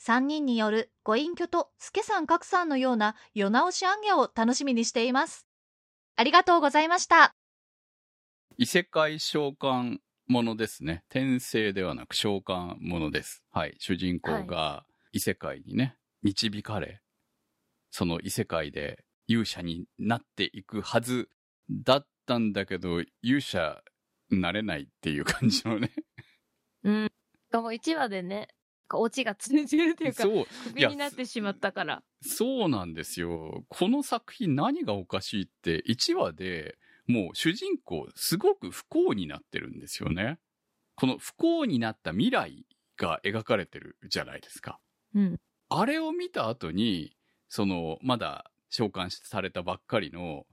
S9: 3人によるご隠居と助さん格さんのような世直しアンギャを楽しみにしています。ありがとうございました。
S3: 異世界召喚ものですね。転生ではなく召喚ものです。はい。主人公が異世界にね、導かれ、その異世界で勇者になっていくはずだったんだけど、勇者になれないっていう感じのね。
S7: うん。しかも1話でね、オチがついてるっていうか、
S3: そう。
S7: クビになってしまったから。
S3: そうなんですよ。この作品何がおかしいって、1話でもう主人公すごく不幸になってるんですよね。この不幸になった未来が描かれてるじゃないですか。
S7: うん。
S3: あれを見た後に、その、まだ召喚されたばっかりの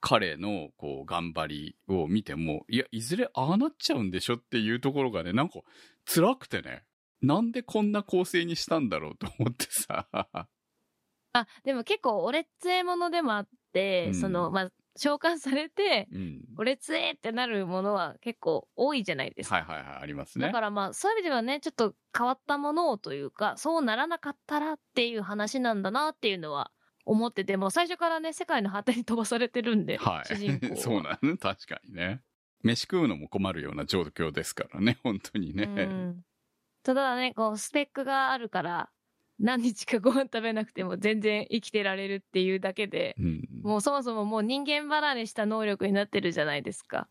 S3: 彼のこう頑張りを見ても、いや、いずれああなっちゃうんでしょっていうところがね、なんか辛くてね、なんでこんな構成にしたんだろうと思ってさ。
S7: あ、でも結構、俺つえものでもあって、
S3: うん
S7: その、まあ、召喚されて、
S3: うん。
S7: 俺つえってなるものは結構多いじゃないですか。
S3: はいはいはい、ありますね。
S7: だからまあ、そういう意味ではね、ちょっと変わったものをというか、そうならなかったらっていう話なんだなっていうのは思ってて、もう最初からね、世界の果てに飛ばされてるんで、
S3: はい。
S7: 主人公は。
S3: そうなの確かにね。飯食うのも困るような状況ですからね、本当にね。
S7: うんただね、こう、スペックがあるから、何日かご飯食べなくても全然生きてられるっていうだけで、
S3: うん
S7: もうそもそももう人間離れした能力になってるじゃないですか。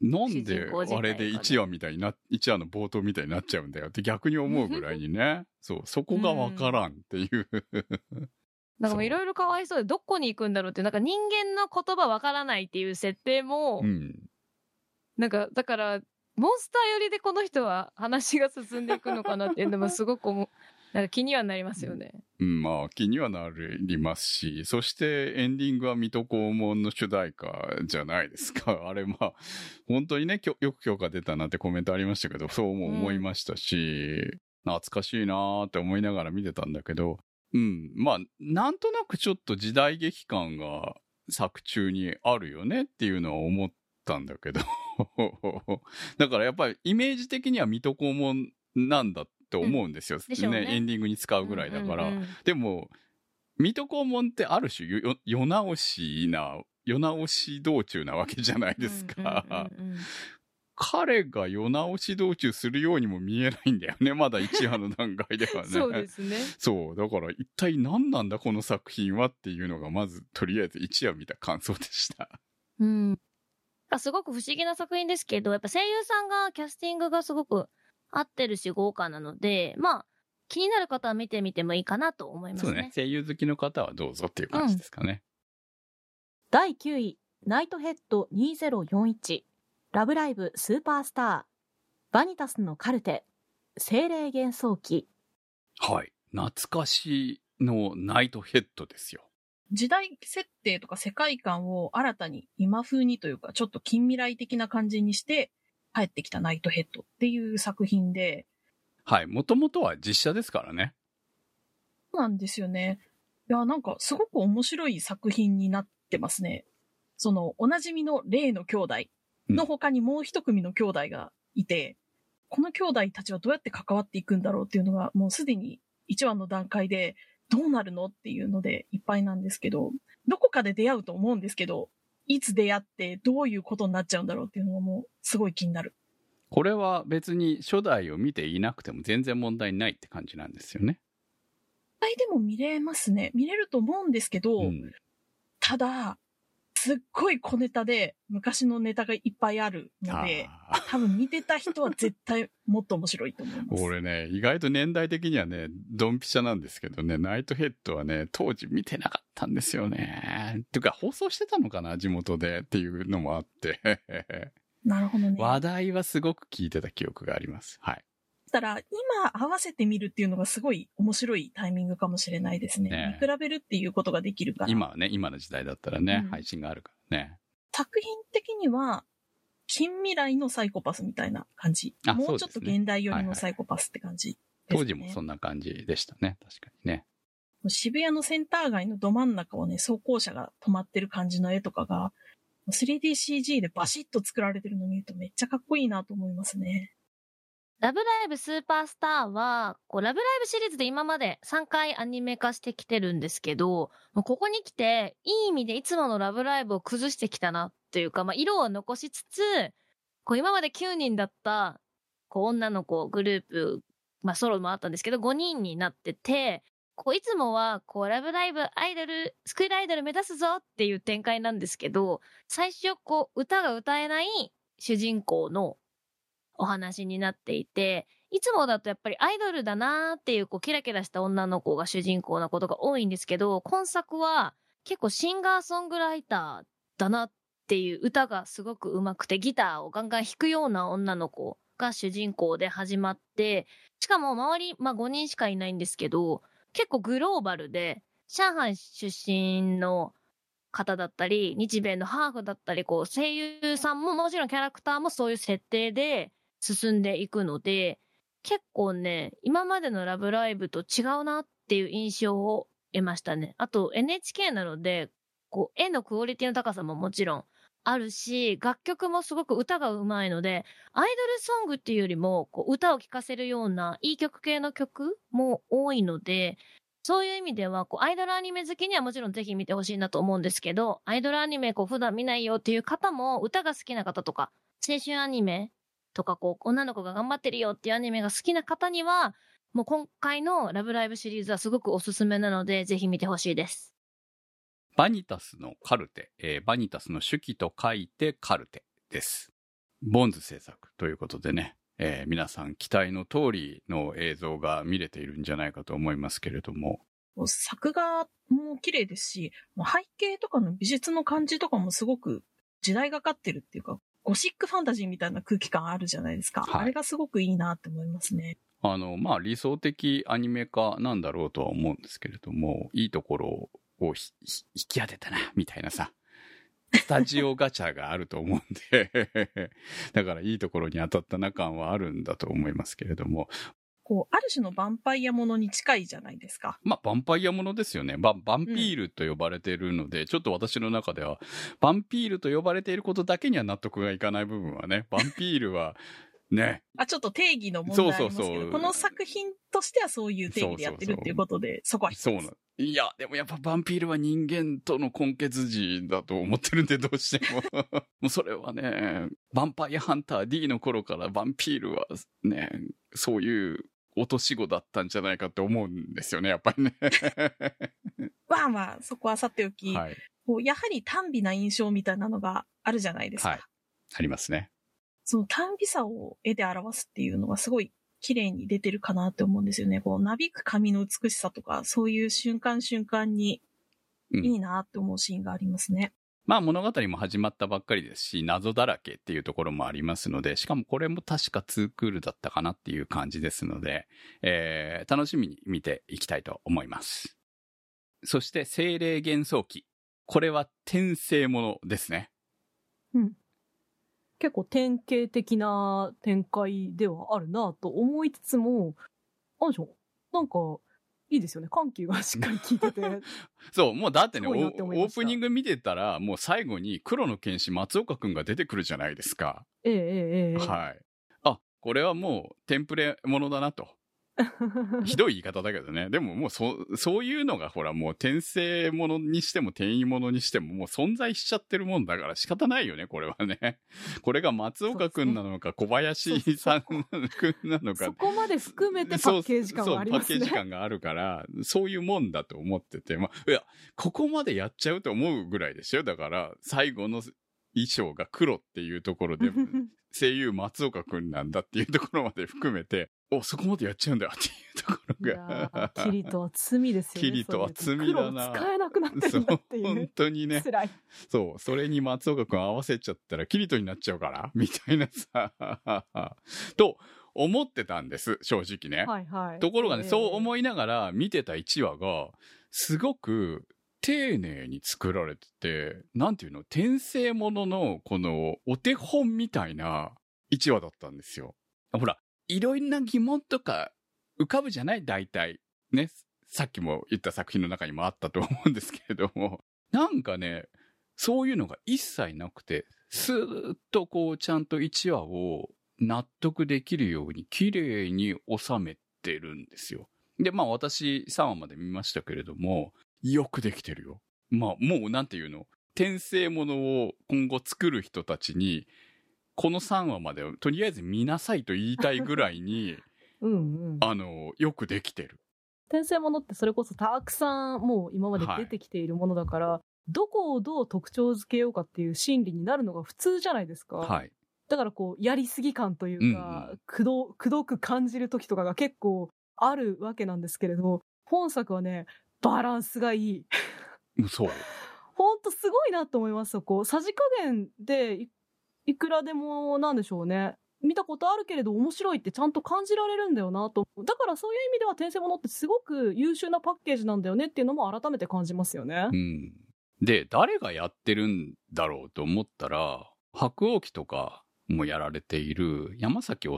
S3: なん
S7: 主
S3: であれで1話みたいにな、1話の冒頭みたいになっちゃうんだよって逆に思うぐらいにね。そう、そこがわからんっていう。
S7: なんかいろいろかわいそうで、どこに行くんだろうって、なんか人間の言葉わからないっていう設定も、
S3: うん。
S7: なんか、だから、モンスター寄りでこの人は話が進んでいくのかなっていうのもすごく思う、なんか気にはなりますよね。
S3: うん、まあ気にはなりますし、そしてエンディングは水戸黄門の主題歌じゃないですか。あれまあ、本当にね、よく許可出たなってコメントありましたけど、そうも思いましたし、懐かしいなーって思いながら見てたんだけど、うん、まあ、なんとなくちょっと時代劇感が作中にあるよねっていうのは思ったんだけど、だからやっぱりイメージ的には水戸黄門なんだって思うんですよ。
S7: でしょうね
S3: エンディングに使うぐらいだから。
S7: うんうんうん
S3: でも、水戸黄門ってある種よ世直しな、世直し道中なわけじゃないですか。
S7: うんうんうんうん
S3: 彼が世直し道中するようにも見えないんだよね。まだ1話の段階ではね。
S7: そうですね。
S3: そう。だから一体何なんだこの作品はっていうのがまずとりあえず1話見た感想でした。
S7: うん。すごく不思議な作品ですけど、やっぱ声優さんが、キャスティングがすごく合ってるし豪華なので、まあ、気になる方は見てみてもいいかなと思いますね。
S3: そうね。声優好きの方はどうぞっていう感じですかね。
S4: 第9位、ナイトヘッド2041、ラブライブスーパースター、バニタスのカルテ、精霊幻想記。
S3: はい。懐かしのナイトヘッドですよ。
S8: 時代設定とか世界観を新たに今風にというか、ちょっと近未来的な感じにして、帰ってきたナイトヘッドっていう作品で、
S3: はい。もともとは実写ですからね。
S8: そうなんですよね。いや、なんかすごく面白い作品になってますね。その、おなじみの例の兄弟の他にもう一組の兄弟がいて、この兄弟たちはどうやって関わっていくんだろうっていうのが、もうすでに1話の段階でどうなるのっていうのでいっぱいなんですけど、どこかで出会うと思うんですけど、いつ出会ってどういうことになっちゃうんだろうっていうのがもうすごい気になる。
S3: これは別に初代を見ていなくても全然問題ないって感じなんですよね。
S8: いでも見れますね。見れると思うんですけど、
S3: うん。
S8: ただ、すっごい小ネタで昔のネタがいっぱいあるので、多分見てた人は絶対もっと面白いと思います。
S3: 俺ね、意外と年代的にはね、ドンピシャなんですけどね、ナイトヘッドはね、当時見てなかったんですよね。てか、放送してたのかな地元でっていうのもあって。
S8: なるほどね。
S3: 話題はすごく聞いてた記憶があります。はい。
S8: たら、今合わせてみるっていうのがすごい面白いタイミングかもしれないですね。
S3: ね
S8: 見比べるっていうことができるから。
S3: 今はね、今の時代だったらね、
S8: うん
S3: 配信があるからね。
S8: 作品的には、近未来のサイコパスみたいな感じ。
S3: あ
S8: もうちょっと現代寄り
S3: はいはい
S8: のサイコパスって感じ、
S3: 当時もそんな感じでしたね。確かにね。
S8: 渋谷のセンター街のど真ん中をね、走行車が止まってる感じの絵とかが、3DCG でバシッと作られてるの見るとめっちゃかっこいいなと思いますね。
S7: ラブライブスーパースターは、こう、ラブライブシリーズで今まで3回アニメ化してきてるんですけど、ここに来て、いい意味でいつものラブライブを崩してきたなっていうか、まあ、色を残しつつ、こう、今まで9人だった、こう、女の子グループ、まあ、ソロもあったんですけど、5人になってて、こう、いつもは、こう、ラブライブアイドル、スクールアイドル目指すぞっていう展開なんですけど、最初、こう、歌が歌えない主人公のお話になっていて、いつもだとやっぱりアイドルだなーっていうこうキラキラした女の子が主人公なことが多いんですけど、今作は結構シンガーソングライターだなっていう歌がすごく上手くてギターをガンガン弾くような女の子が主人公で始まって、しかも周り、まあ5人しかいないんですけど、結構グローバルで、上海出身の方だったり、日米のハーフだったり、こう声優さんももちろんキャラクターもそういう設定で進んでいくので、結構ね、今までのラブライブと違うなっていう印象を得ましたね。あと NHK なので、こう絵のクオリティの高さももちろんあるし、楽曲もすごく歌が上手いので、アイドルソングっていうよりも、こう歌を聴かせるようないい曲系の曲も多いので、そういう意味では、こう、アイドルアニメ好きにはもちろんぜひ見てほしいなと思うんですけど、アイドルアニメこう普段見ないよっていう方も、歌が好きな方とか、青春アニメとか、こう、女の子が頑張ってるよっていうアニメが好きな方には、もう今回のラブライブシリーズはすごくおすすめなので、ぜひ見てほしいです。
S3: バニタスのカルテ、えーバニタスの手記と書いてカルテです。ボンズ制作ということでね、えー皆さん期待の通りの映像が見れているんじゃないかと思いますけれども、
S8: 作画も綺麗ですし、背景とかの美術の感じとかもすごく時代がかってるっていうか、ゴシックファンタジーみたいな空気感あるじゃないですか。
S3: はい
S8: あれがすごくいいなって思いますね。
S3: あの、まあ、理想的アニメ化なんだろうとは思うんですけれども、いいところを引き当てたな、みたいなさ、スタジオガチャがあると思うんで、だからいいところに当たったな感はあるんだと思いますけれども、
S8: こう、ある種のヴァンパイアものに近いじゃないですか。
S3: まあ、ヴァンパイアものですよね。ババンピールと呼ばれているので、ちょっと私の中では、バンピールと呼ばれていることだけには納得がいかない部分はね、バンピールは、ね、
S8: あ、ちょっと定義の問題ありますけど、
S3: そうそうそう
S8: この作品としてはそういう定義でやってるっていうことで、そこは
S3: そうなの。いや、でもやっぱバンピールは人間との根血児だと思ってるんで、どうしても。もうそれはね、ヴァンパイアハンター D の頃からバンピールはね、そういう落とし子だったんじゃないかって思うんですよね、やっぱりね。
S8: まあまあ、そこはさておき、
S3: はい。
S8: こうやはり短美な印象みたいなのがあるじゃないですか。
S3: はい。ありますね。
S8: その短美さを絵で表すっていうのがすごい綺麗に出てるかなって思うんですよね。こう、なびく髪の美しさとか、そういう瞬間瞬間に
S3: うん
S8: いいなって思うシーンがありますね。
S3: まあ物語も始まったばっかりですし、謎だらけっていうところもありますので、しかもこれも確か2クールだったかなっていう感じですので、えー楽しみに見ていきたいと思います。そして精霊幻想記。これは転生ものですね。
S4: 結構典型的な展開ではあるなと思いつつも、あんでしょなんか、いいですよね。緩急がしっかり効いてて。
S3: そう、もうだってね、オープニング見てたら、もう最後に黒の剣士松岡くんが出てくるじゃないですか。
S4: ええええええ。
S3: はい。あ、これはもうテンプレものだなと。ひどい言い方だけどね。でももうそ、そういうのがほらもう転生ものにしても転移ものにしてももう存在しちゃってるもんだから仕方ないよね、これはね。これが松岡くんなのか小林さんくんなのか
S4: そ。こまで含めてパッケージ感はあります
S3: そう、パッケージ
S4: ね。
S3: 感があるから、そういうもんだと思ってて、まあ、いや、ここまでやっちゃうと思うぐらいですよ。だから、最後の衣装が黒っていうところで、声優松岡くんなんだっていうところまで含めて、お、そこまでやっちゃうんだっていうとこ
S4: い
S3: ろ
S4: や
S3: が。
S4: ーキリトは罪ですよね。
S3: キリトは罪だな
S4: 黒使えなくなってるんだってい
S3: 本
S4: う。
S3: 当にね。
S4: 辛い。
S3: そう、それに松岡くん合わせちゃったらキリトになっちゃうから、みたいなさ、と思ってたんです、正直ね。
S4: はいはい。
S3: ところがね、
S4: ええ
S3: そう思いながら見てた1話が、すごく丁寧に作られてて、なんていうの、転生もののこのお手本みたいな1話だったんですよ。ほら、いろんな疑問とか浮かぶじゃない？大体。ね？さっきも言った作品の中にもあったと思うんですけれども、なんかね、そういうのが一切なくて、スーッとこうちゃんと1話を納得できるように綺麗に収めてるんですよ。で、まあ私3話まで見ましたけれども、よくできてるよ。まあもうなんていうの、転生ものを今後作る人たちに、この3話までをとりあえず見なさいと言いたいぐらいに、
S4: うんうん。
S3: あの、よくできてる。
S4: 転生ものってそれこそたくさんもう今まで出てきているものだから、どこをどう特徴づけようかっていう心理になるのが普通じゃないですか。
S3: はい。
S4: だからこう、やりすぎ感というか、
S3: うん
S4: くど、くどく感じる時とかが結構あるわけなんですけれど、本作はね、バランスがいい。
S3: そう。
S4: ほんとすごいなと思いますそこ。さじ加減でい、いくらでも、なんでしょうね。見たことあるけれど面白いってちゃんと感じられるんだよなと。だからそういう意味では転生ものってすごく優秀なパッケージなんだよねっていうのも改めて感じますよね
S3: う。ん。で、誰がやってるんだろうと思ったら、白鸚記とかもやられている山崎治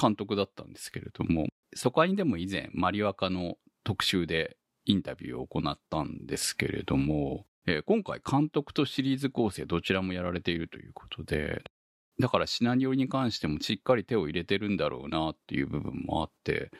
S3: 監督だったんですけれども、そこにでも以前、マリワカの特集でインタビューを行ったんですけれども、えー今回監督とシリーズ構成どちらもやられているということで、だからシナリオに関してもしっかり手を入れてるんだろうなっていう部分もあって、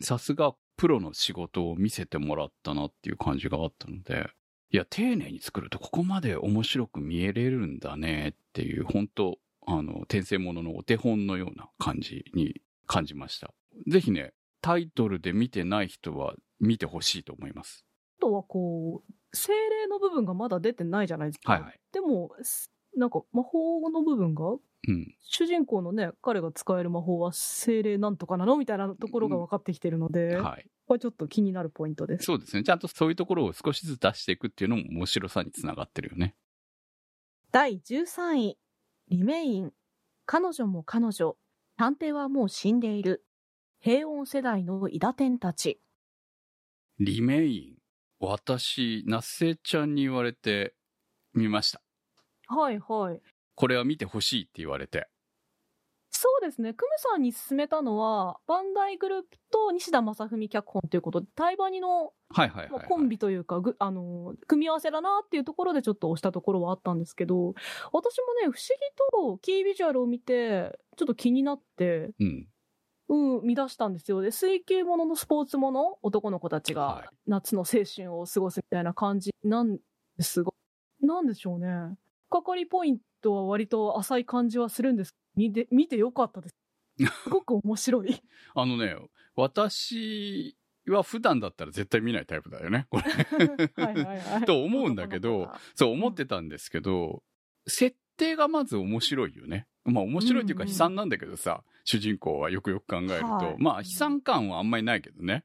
S3: さすがプロの仕事を見せてもらったなっていう感じがあったので、いや、丁寧に作るとここまで面白く見えれるんだねっていう、本当あの、転生もののお手本のような感じに感じました。ぜひね、タイトルで見てない人は見てほしいと思います。
S4: あとはこう、精霊の部分がまだ出てないじゃないですか。
S3: はいはい。
S4: でも、すなんか魔法の部分が
S3: うん。
S4: 主人公のね、彼が使える魔法は精霊なんとかなのみたいなところが分かってきてるので、
S3: はい。
S4: これちょっと気になるポイントです。
S3: そうですね。ちゃんとそういうところを少しずつ出していくっていうのも面白さにつながってるよね。
S4: 第13位、リメイン。彼女も彼女。探偵はもう死んでいる。平穏世代のイダテンたち。
S3: リメイン。私、ナッセちゃんに言われて見ました。
S4: はいはい。
S3: これは見てほしいって言われて。
S4: そうですね。クムさんに勧めたのは、バンダイグループと西田正文脚本ということで、対バニの。コンビというかぐ、あの、組み合わせだなっていうところでちょっと押したところはあったんですけど、私もね、不思議とキービジュアルを見て、ちょっと気になって、
S3: うん。
S4: うん、見出したんですよ。で、水球もののスポーツもの、男の子たち
S3: はい
S4: が夏の青春を過ごすみたいな感じなんですが、なんでしょうね。かかりポイントは割と浅い感じはするんです。見て、見てよかったです。すごく面白い。
S3: あのね、私は普段だったら絶対見ないタイプだよね。これ。
S4: はいはいはい。
S3: と思うんだけどそう思ってたんですけど、設定がまず面白いよね。まあ面白いっていうか悲惨なんだけどさ、主人公はよくよく考えると。
S4: はい
S3: まあ悲惨感はあんまりないけどね。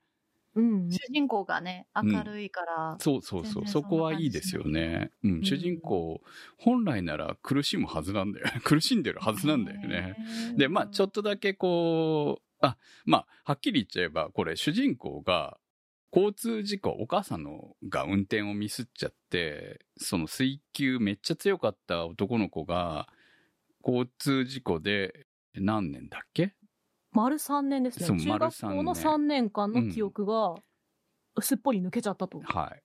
S4: うん。
S6: 主人公がね、明るいから。
S3: そうそうそう。
S6: 全然
S3: そこはいいですよね。うん。主人公、本来なら苦しむはずなんだよ。苦しんでるはずなんだよね。で、まあ、ちょっとだけこう、あ、まあ、はっきり言っちゃえば、これ、主人公が、交通事故、お母さんのが運転をミスっちゃって、その水球めっちゃ強かった男の子が、交通事故で、何年だっけ？
S4: 丸3年ですね。中学校の3年間の記憶が、すっぽり抜けちゃったと。
S3: はい。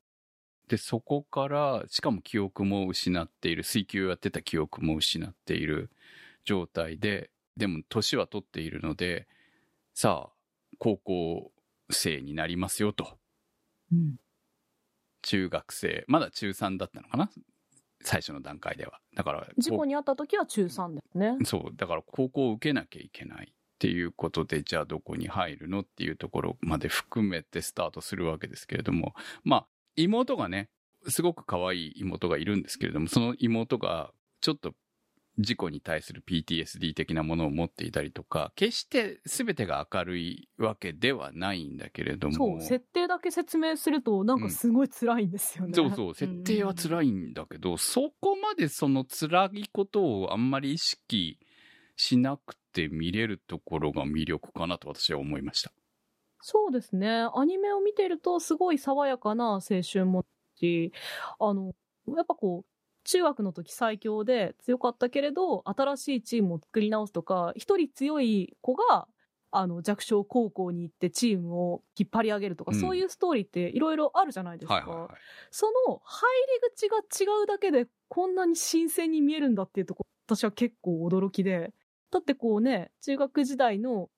S3: で、そこから、しかも記憶も失っている、水球やってた記憶も失っている状態で、でも年は取っているので、さあ、高校生になりますよと。
S4: うん。
S3: 中学生、まだ中3だったのかな？最初の段階では。だから、
S4: 事故に遭った時は中3ですね。
S3: そう、だから高校を受けなきゃいけないっていうことで、じゃあどこに入るのっていうところまで含めてスタートするわけですけれども、まあ、妹がね、すごく可愛い妹がいるんですけれども、その妹がちょっと事故に対する PTSD 的なものを持っていたりとか、決して全てが明るいわけではないんだけれども。
S4: そう、設定だけ説明すると、なんかすごい辛いんですよね。
S3: そうそう、設定は辛いんだけど、そこまでその辛いことをあんまり意識しなくて見れるところが魅力かなと私は思いました。
S4: そうですね。アニメを見てると、すごい爽やかな青春もし、あの、やっぱこう、中学の時最強で強かったけれど、新しいチームを作り直すとか、一人強い子が、あの、弱小高校に行ってチームを引っ張り上げるとか、
S3: うん
S4: そういうストーリーっていろいろあるじゃないですか。
S3: はいはいはい。
S4: その入り口が違うだけでこんなに新鮮に見えるんだっていうところ、私は結構驚きで。だってこうね、中学時代の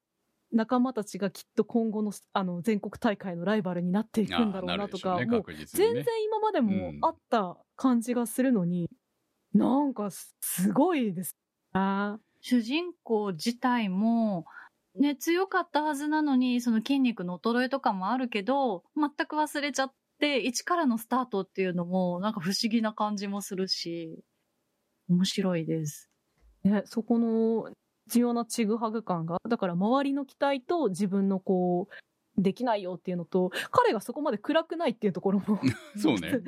S4: 仲間たちがきっと今後のあの全国大会のライバルになっていくんだろうなとか、
S3: あーなるでしょうね
S4: もう全然今までも
S3: うん
S4: あった感じがするのに、なんかすすごいですね。
S6: 主人公自体も、ね、強かったはずなのに、その筋肉の衰えとかもあるけど、全く忘れちゃって、一からのスタートっていうのも、なんか不思議な感じもするし、面白いです。
S4: ね、そこの重要なちぐはぐ感が、だから周りの期待と自分のこう、できないよっていうのと、彼がそこまで暗くないっていうところも。
S3: そうね。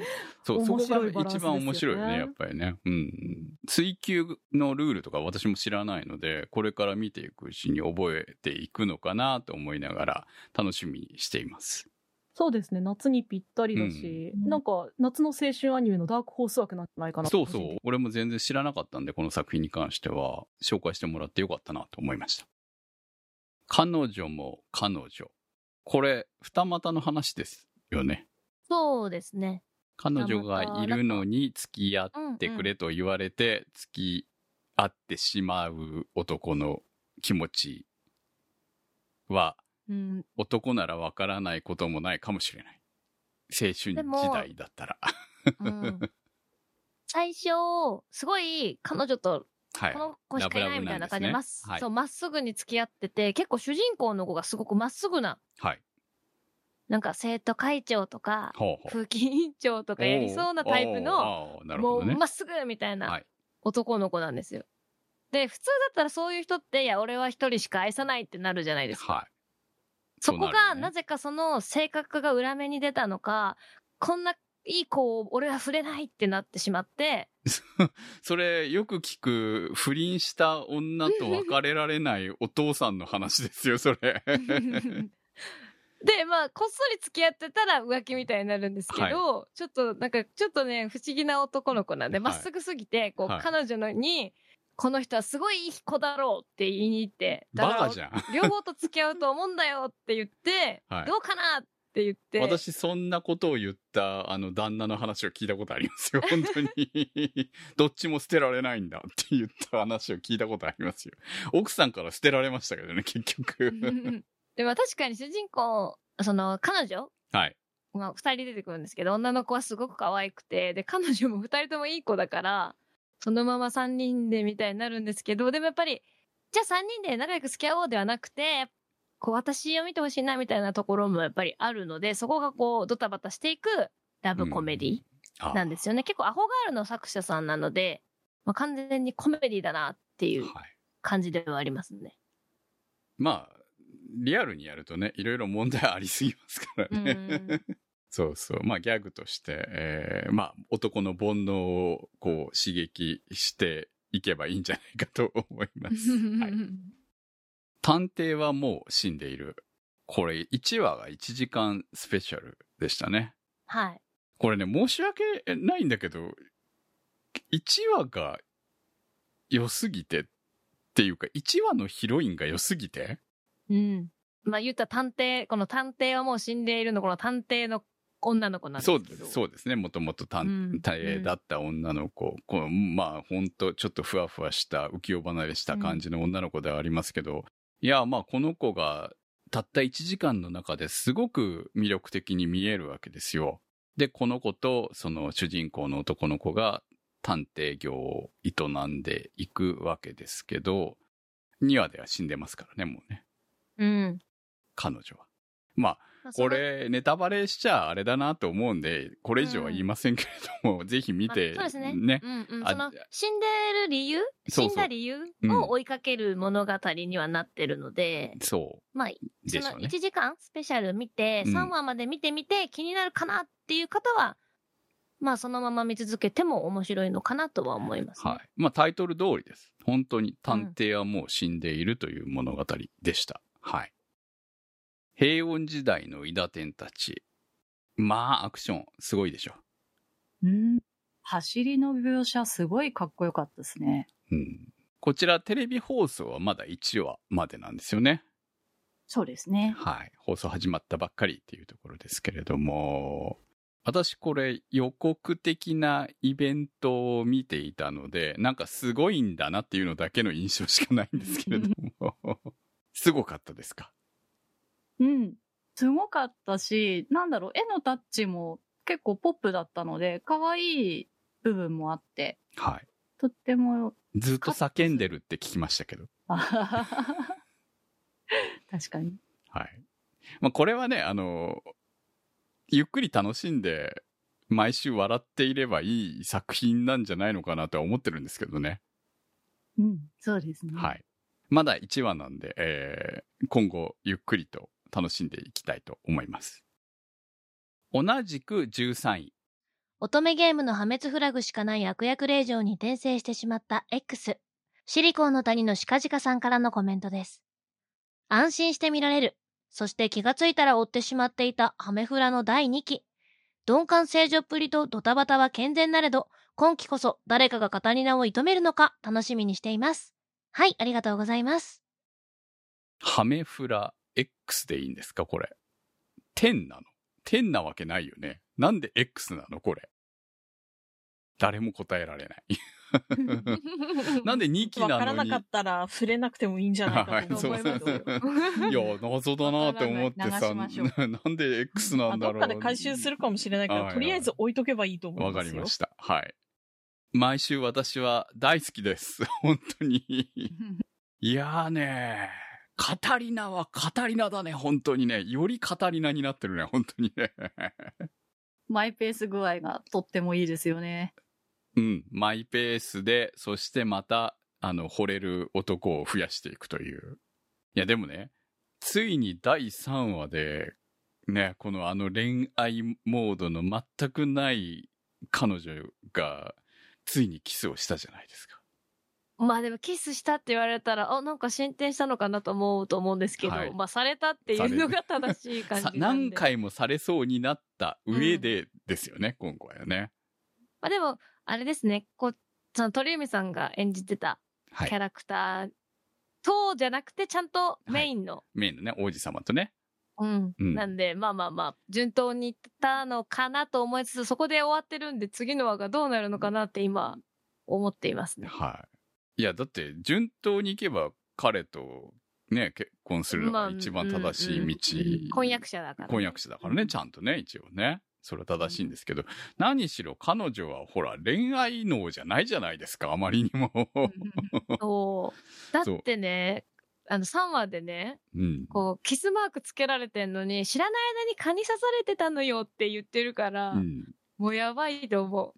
S3: そう、そ
S4: 面
S3: こが一番面白い
S4: よね
S3: やっぱりね。うん。追求のルールとか私も知らないので、これから見ていくうちに覚えていくのかなと思いながら楽しみにしています。
S4: そうですね、夏にぴったりだし、
S6: うん
S4: なんか夏の青春アニメのダークホース枠なんじゃないかな
S3: そうそう。俺も全然知らなかったんで、この作品に関しては紹介してもらってよかったなと思いました。彼女も彼女。これ、二股の話ですよね。
S7: そうですね。
S3: 彼女がいるのに付き合
S7: うん
S3: ってくれと言われて、付き合ってしまう男の気持ちは、
S7: うん。
S3: 男ならわからないこともないかもしれない。青春時代だったら。
S7: うん、最初、すごい彼女と
S3: はい
S7: こ。の子しかいないみたいな感じで、ま
S3: ねはい
S7: そう、まっすぐに付き合ってて、結構主人公の子がすごくまっすぐな、
S3: はい。
S7: なんか生徒会長とか、
S3: ほうほう。
S7: 風紀委員長とかやりそうなタイプの、も。うまっすぐみたい
S3: は
S7: ない男の子なんですよ。で、普通だったらそういう人って、いや、俺は一人しか愛さないってなるじゃないですか。
S3: はい。
S7: そこが、
S3: うな
S7: ぜかその性格が裏目に出たのか、こんないい子を俺は触れないってなってしまって、
S3: それ、よく聞く、不倫した女と別れられないお父さんの話ですよ、それ。
S7: で、まあ、こっそり付き合ってたら浮気みたいになるんですけど、ちょっと、なんか、ちょっとね、不思議な男の子なんで、
S3: はい。
S7: まっすぐすぎて、こう、
S3: はい。
S7: 彼女のに、この人はすごいいい子だろうって言いに行って、だから
S3: バカじゃん。
S7: 両方と付き合うと思うんだよって言って、
S3: はい
S7: どうかなって言って、
S3: 私、そんなことを言った、あの、旦那の話を聞いたことありますよ。本当に。どっちも捨てられないんだって言った話を聞いたことありますよ。奥さんから捨てられましたけどね、結局。
S7: でも確かに主人公、その、彼女？
S3: はい。
S7: まあ、二人出てくるんですけど、女の子はすごく可愛くて、で、彼女も二人ともいい子だから、そのまま三人でみたいになるんですけど、でもやっぱり、じゃあ三人で仲良く付き合おうではなくて、こう、私を見てほしいなみたいなところもやっぱりあるので、そこがこう、ドタバタしていくラブコメディ
S3: あ
S7: なんですよね。結構アホガールの作者さんなので、まあ、完全にコメディだなっていう
S3: はい。
S7: 感じではありますね。
S3: まあ、リアルにやるとね、いろいろ問題ありすぎますから
S7: う
S3: ね。
S7: ん。
S3: そうそう。まあ、ギャグとして、えーまあ、男の煩悩をこう刺激していけばいいんじゃないかと思います。はい。探偵はもう死んでいる。これ1話が1時間スペシャルでしたね。
S7: はい。
S3: これね、申し訳ないんだけど、1話が良すぎてっていうか、1話のヒロインが良すぎて、
S7: うん。まあ言ったら探偵、この探偵はもう死んでいるの、この探偵の女の子なんです
S3: そう
S7: けど。
S3: そうですね。もともと探
S7: うん
S3: 偵だった女の子。こうまあ、ほんとちょっとふわふわした浮世離れした感じの女の子ではありますけど、いや、まあ、この子がたった1時間の中ですごく魅力的に見えるわけですよ。で、この子とその主人公の男の子が探偵業を営んでいくわけですけど、2話では死んでますからね、もうね。
S7: うん。
S3: 彼女は。まあ、これ、ネタバレしちゃあれだなと思うんで、これ以上は言いませんけれども、ぜひ見て、
S7: まあそうですね。
S3: ね
S7: うんうん。
S3: あ
S7: その、死んでる理由？死んだ理由？
S3: うん
S7: を追いかける物語にはなってるので、
S3: そ
S7: まあ、その
S3: しょうね
S7: 1。時間スペシャル見て、
S3: うん
S7: 3話まで見てみて気になるかなっていう方は、まあそのまま見続けても面白いのかなとは思います、ね。
S3: はい。まあタイトル通りです。本当に探偵はもう死んでいるという物語でした。はい。平穏時代の伊田天たち。まあアクションすごいでしょ。
S6: うん。走りの描写すごいかっこよかったですね。
S3: うん。こちらテレビ放送はまだ1話までなんですよね。
S6: そうですね。
S3: はい。放送始まったばっかりっていうところですけれども、私これ予告的なイベントを見ていたので、なんかすごいんだなっていうのだけの印象しかないんですけれども、すごかったですか？
S6: うん。すごかったし、なんだろう、絵のタッチも結構ポップだったので、可愛い部分もあって、
S3: はい。
S6: とっても、
S3: ずっと叫んでるって聞きましたけど。
S6: 確かに。
S3: はい。まあこれはね、あの、ゆっくり楽しんで、毎週笑っていればいい作品なんじゃないのかなとは思ってるんですけどね。
S6: うん、そうですね。
S3: はい。まだ1話なんで、えー今後ゆっくりと楽しんでいきたいと思います。同じく13位。
S7: 乙女ゲームの破滅フラグしかない悪役令嬢に転生してしまった X。シリコンの谷のシカジカさんからのコメントです。安心して見られる。そして気がついたら追ってしまっていたハメフラの第2期。鈍感正常っぷりとドタバタは健全なれど、今期こそ誰かがカタリナを射止めるのか楽しみにしています。はい、ありがとうございます。
S3: ハメフラ X でいいんですか？これ。10なの ?10 なわけないよね。なんで X なの？これ。誰も答えられない。なんで2期なのに。
S8: わからなかったら触れなくてもいいんじゃないかと思いますよ。
S3: いや、謎だなって思ってさ、
S6: な
S3: んで X な
S8: まあ
S3: んだろう。
S8: どっかで回収するかもしれないから、とりあえず置いとけばいいと思い
S3: わ
S8: ますよ。
S3: かりました。はい。毎週私は大好きです。本当に。いやーねカタリナはカタリナだね、本当にね。よりカタリナになってるね、本当にね。
S6: マイペース具合がとってもいいですよね。
S3: うん、マイペースで、そしてまた、あの、惚れる男を増やしていくという。いや、でもね、ついに第3話で、ね、このあの恋愛モードの全くない彼女が、ついにキスをしたじゃないですか。
S7: まあでもキスしたって言われたら、あ、なんか進展したのかなと思うと思うんですけど、
S3: はい
S7: まあされたっていうのが正しい感
S3: さ
S7: じなんで。
S3: 何回もされそうになった上でですよね、今回はね。
S7: まあでも、あれですね、こう、その鳥海さんが演じてた
S3: はい
S7: キャ。ラクターとじゃなくて、ちゃんとメインの、
S3: メインのね、王子様とね。
S7: うん、
S3: うん
S7: なんで、まあまあまあ、順当にいったのかなと思いつつ、そこで終わってるんで、次の話がどうなるのかなって今、思っていますね。
S3: はい。いや、だって、順当に行けば彼とね、結婚するの
S7: まあ
S3: が一番正しい道。
S7: 婚約者だから、
S3: 婚約者だからね、ちゃんとね、一応ね。それは正しいんですけど、何しろ彼女はほら、恋愛能じゃないじゃないですか、あまりにも。
S7: だってね、あの3話でね、
S3: うん。
S7: こう、キスマークつけられてんのに、知らない間に蚊に刺されてたのよって言ってるから、
S3: うん。
S7: もうやばいと思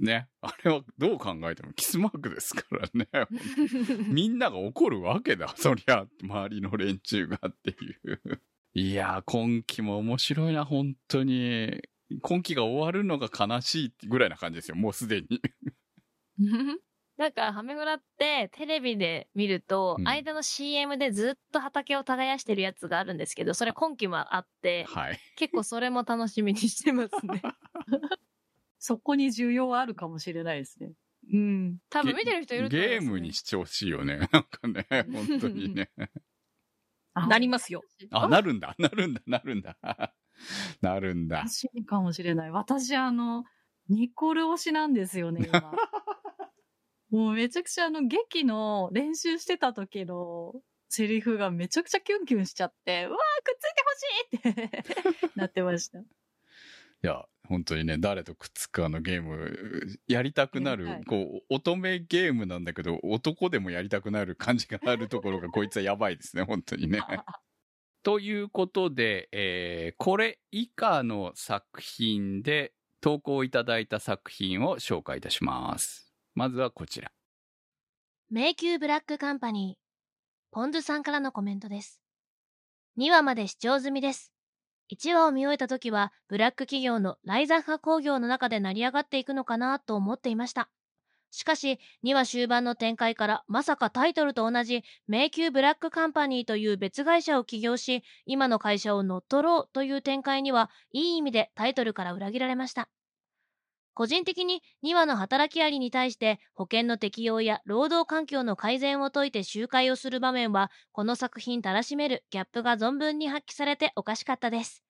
S3: ね。あれはどう考えてもキスマークですからね。
S7: う。
S3: みんなが怒るわけだ。そりゃ、周りの連中がっていう。いやー、今期も面白いな、本当に。今期が終わるのが悲しいぐらいな感じですよ、もうすでに。
S7: なんか、ハメフラってテレビで見ると、
S3: うん
S7: 間の CM でずっと畑を耕してるやつがあるんですけど、それ今期もあって、
S3: はい。
S7: 結構それも楽しみにしてますね。
S6: そこに需要あるかもしれないですね。
S7: うん。多分見てる人いると思います、ね。
S3: ゲームにしてほしいよね。なんかね、本当にね。
S8: なりますよ。
S3: あ、なるんだ、なるんだ、なるんだ。なるんだ
S6: 楽。しいかもしれない。私、あの、ニコル推しなんですよね、今。もうめちゃくちゃあの、劇の練習してた時のセリフがめちゃくちゃキュンキュンしちゃって、うわーくっついてほしいって なってました。
S3: いや、本当にね、誰とくっつくかのゲーム、やりたくなる、
S6: やりたい
S3: こう、乙女ゲームなんだけど、男でもやりたくなる感じがあるところが、こいつはやばいですね、本当にね。ということで、えーこれ以下の作品で投稿いただいた作品を紹介いたします。まずはこちら。
S7: 迷宮ブラックカンパニー。ポンズさんからのコメントです。2話まで視聴済みです。1話を見終えた時は、ブラック企業のライザッハ工業の中で成り上がっていくのかなと思っていました。しかし、2話終盤の展開から、まさかタイトルと同じ、迷宮ブラックカンパニーという別会社を起業し、今の会社を乗っ取ろうという展開には、いい意味でタイトルから裏切られました。個人的に2話の働きありに対して保険の適用や労働環境の改善を説いて集会をする場面はこの作品たらしめるギャップが存分に発揮されておかしかったです。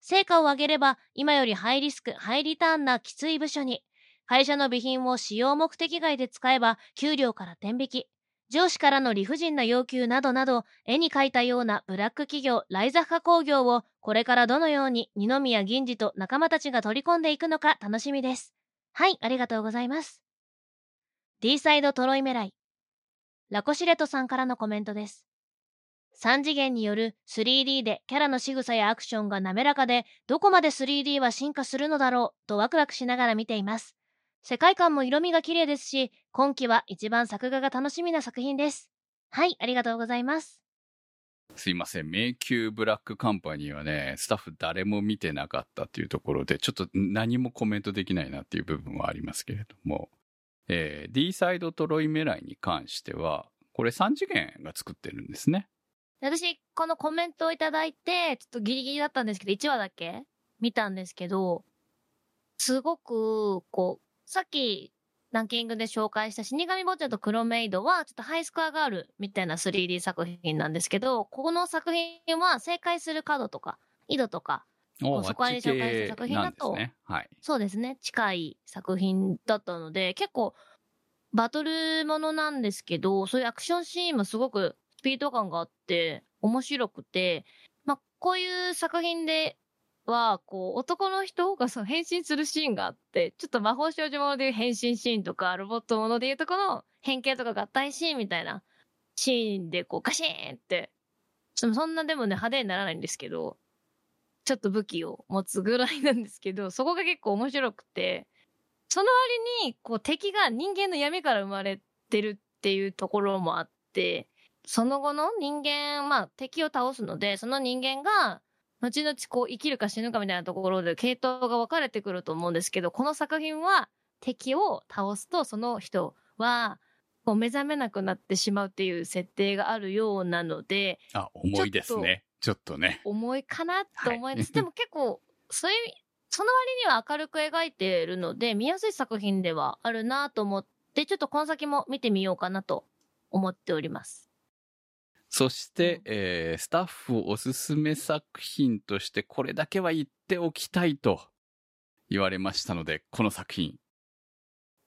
S7: 成果を上げれば今よりハイリスク、ハイリターンなきつい部署に会社の備品を使用目的外で使えば給料から転引き上司からの理不尽な要求などなど絵に描いたようなブラック企業ライザッハ工業をこれからどのように二宮銀次と仲間たちが取り込んでいくのか楽しみです。はい、ありがとうございます。D サイドトロイメライ。ラコシレトさんからのコメントです。3次元による 3D でキャラの仕草やアクションが滑らかで、どこまで 3D は進化するのだろうとワクワクしながら見ています。世界観も色味が綺麗ですし、今期は一番作画が楽しみな作品です。はい、ありがとうございます。
S3: すいません。迷宮ブラックカンパニーはね、スタッフ誰も見てなかったっていうところで、ちょっと何もコメントできないなっていう部分はありますけれども、えー D サイドトロイメライに関しては、これ3次元が作ってるんですね。
S7: 私、このコメントをいただいて、ちょっとギリギリだったんですけど、1話だけ見たんですけど、すごく、こう、さっき、ランキングで紹介した死神坊ちゃんとクロメイドは、ちょっとハイスコアガールみたいな 3D 作品なんですけど、この作品は正解する角とか、井戸とか、
S3: お
S7: そこに紹介した作品だと
S3: ね。はい。
S7: そうですね。近い作品だったので、結構、バトルものなんですけど、そういうアクションシーンもすごくスピード感があって、面白くて、まあ、こういう作品では、こう、男の人がそう変身するシーンがあって、ちょっと魔法少女ものでいう変身シーンとか、ロボットものでいうとこの変形とか合体シーンみたいなシーンで、こう、ガシーンって、ちょっとそんなでもね、派手にならないんですけど、ちょっと武器を持つぐらいなんですけど、そこが結構面白くて、その割に、こう敵が人間の闇から生まれてるっていうところもあって、その後の人間、まあ敵を倒すので、その人間が、後々こう生きるか死ぬかみたいなところで系統が分かれてくると思うんですけど、この作品は敵を倒すとその人は、こう目覚めなくなってしまうっていう設定があるようなので、
S3: あ、重いですね。ちょっとね。
S7: 重いかなと思います。
S3: はい
S7: でも結構、そういう、その割には明るく描いているので、見やすい作品ではあるなと思って、ちょっとこの先も見てみようかなと思っております。
S3: そして、えースタッフおすすめ作品としてこれだけは言っておきたいと言われましたので、この作品。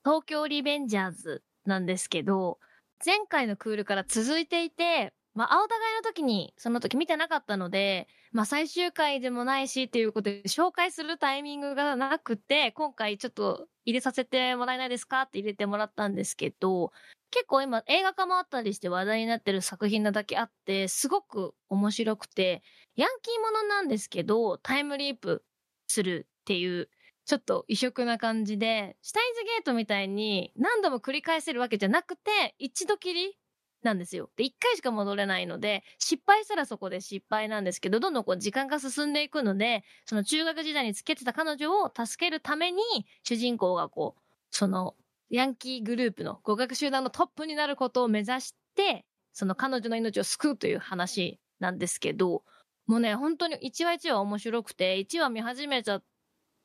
S7: 東京リベンジャーズなんですけど、前回のクールから続いていて、まあ、青互いの時に、その時見てなかったので、まあ、最終回でもないしっていうことで紹介するタイミングがなくて、今回ちょっと入れさせてもらえないですかって入れてもらったんですけど、結構今映画化もあったりして話題になってる作品なだけあって、すごく面白くて、ヤンキーものなんですけど、タイムリープするっていう、ちょっと異色な感じで、シュタインズゲートみたいに何度も繰り返せるわけじゃなくて、一度きりなんですよ。で、一回しか戻れないので、失敗したらそこで失敗なんですけど、どんどんこう時間が進んでいくので、その中学時代につけてた彼女を助けるために、主人公がこう、その、ヤンキーグループの語学集団のトップになることを目指して、その彼女の命を救うという話なんですけど、もうね、本当に1話1話面白くて、1話見始めちゃっ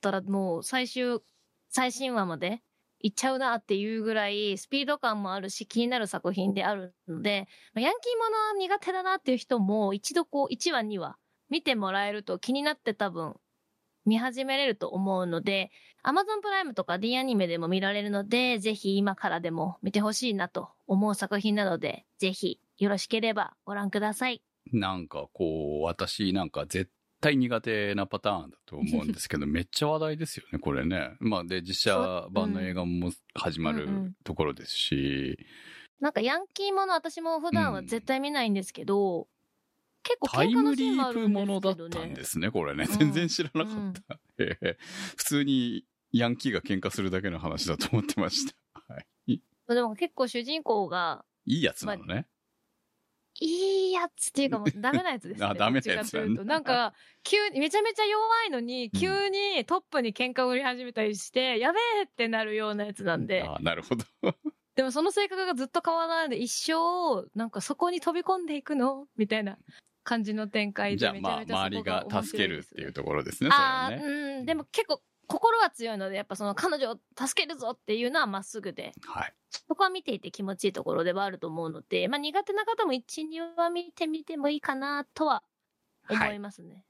S7: たらもう最終、最新話まで行っちゃうなっていうぐらいスピード感もあるし気になる作品であるので、ヤンキーものは苦手だなっていう人も一度こう1話2話見てもらえると気になって多分見始めれると思うので、Amazon プライムとか D アニメでも見られるので、ぜひ今からでも見てほしいなと思う作品なので、ぜひよろしければご覧ください。
S3: なんかこう、私なんか絶対苦手なパターンだと思うんですけど、めっちゃ話題ですよね、これね。まあで、実写版の映画も始まる
S7: うんうん
S3: ところですし、
S7: なんかヤンキーもの私も普段は絶対見ないんですけど、結構
S3: タイ
S7: 喧嘩の
S3: ムリー
S7: シーンもあるん
S3: プものだっ。たんですね、これね。
S7: うん
S3: 全然知らなかった。ええ普通にヤンキーが喧嘩するだけの話だと思ってました。はい。
S7: でも結構主人公が、
S3: いいやつなのね。
S7: いいやつっていうかもうダメなやつですね。
S3: あダメなやつ
S7: どっちかというとなんか、急に、めちゃめちゃ弱いのに、急にトップに喧嘩を売り始めたりして、やべえってなるようなやつなんで。
S3: あなるほど。
S7: でもその性格がずっと変わらないで、一生、なんかそこに飛び込んでいくの？みたいな感じの展開で。
S3: じゃあまあ、周りが助けるっていうところですね、
S7: ああ、
S3: それはね。
S7: うん、でも結構心は強いので、やっぱその彼女を助けるぞっていうのはまっすぐで、
S3: はい。
S7: そこは見ていて気持ちいいところではあると思うので、まあ苦手な方も一、二話見てみてもいいかなとは思いますね。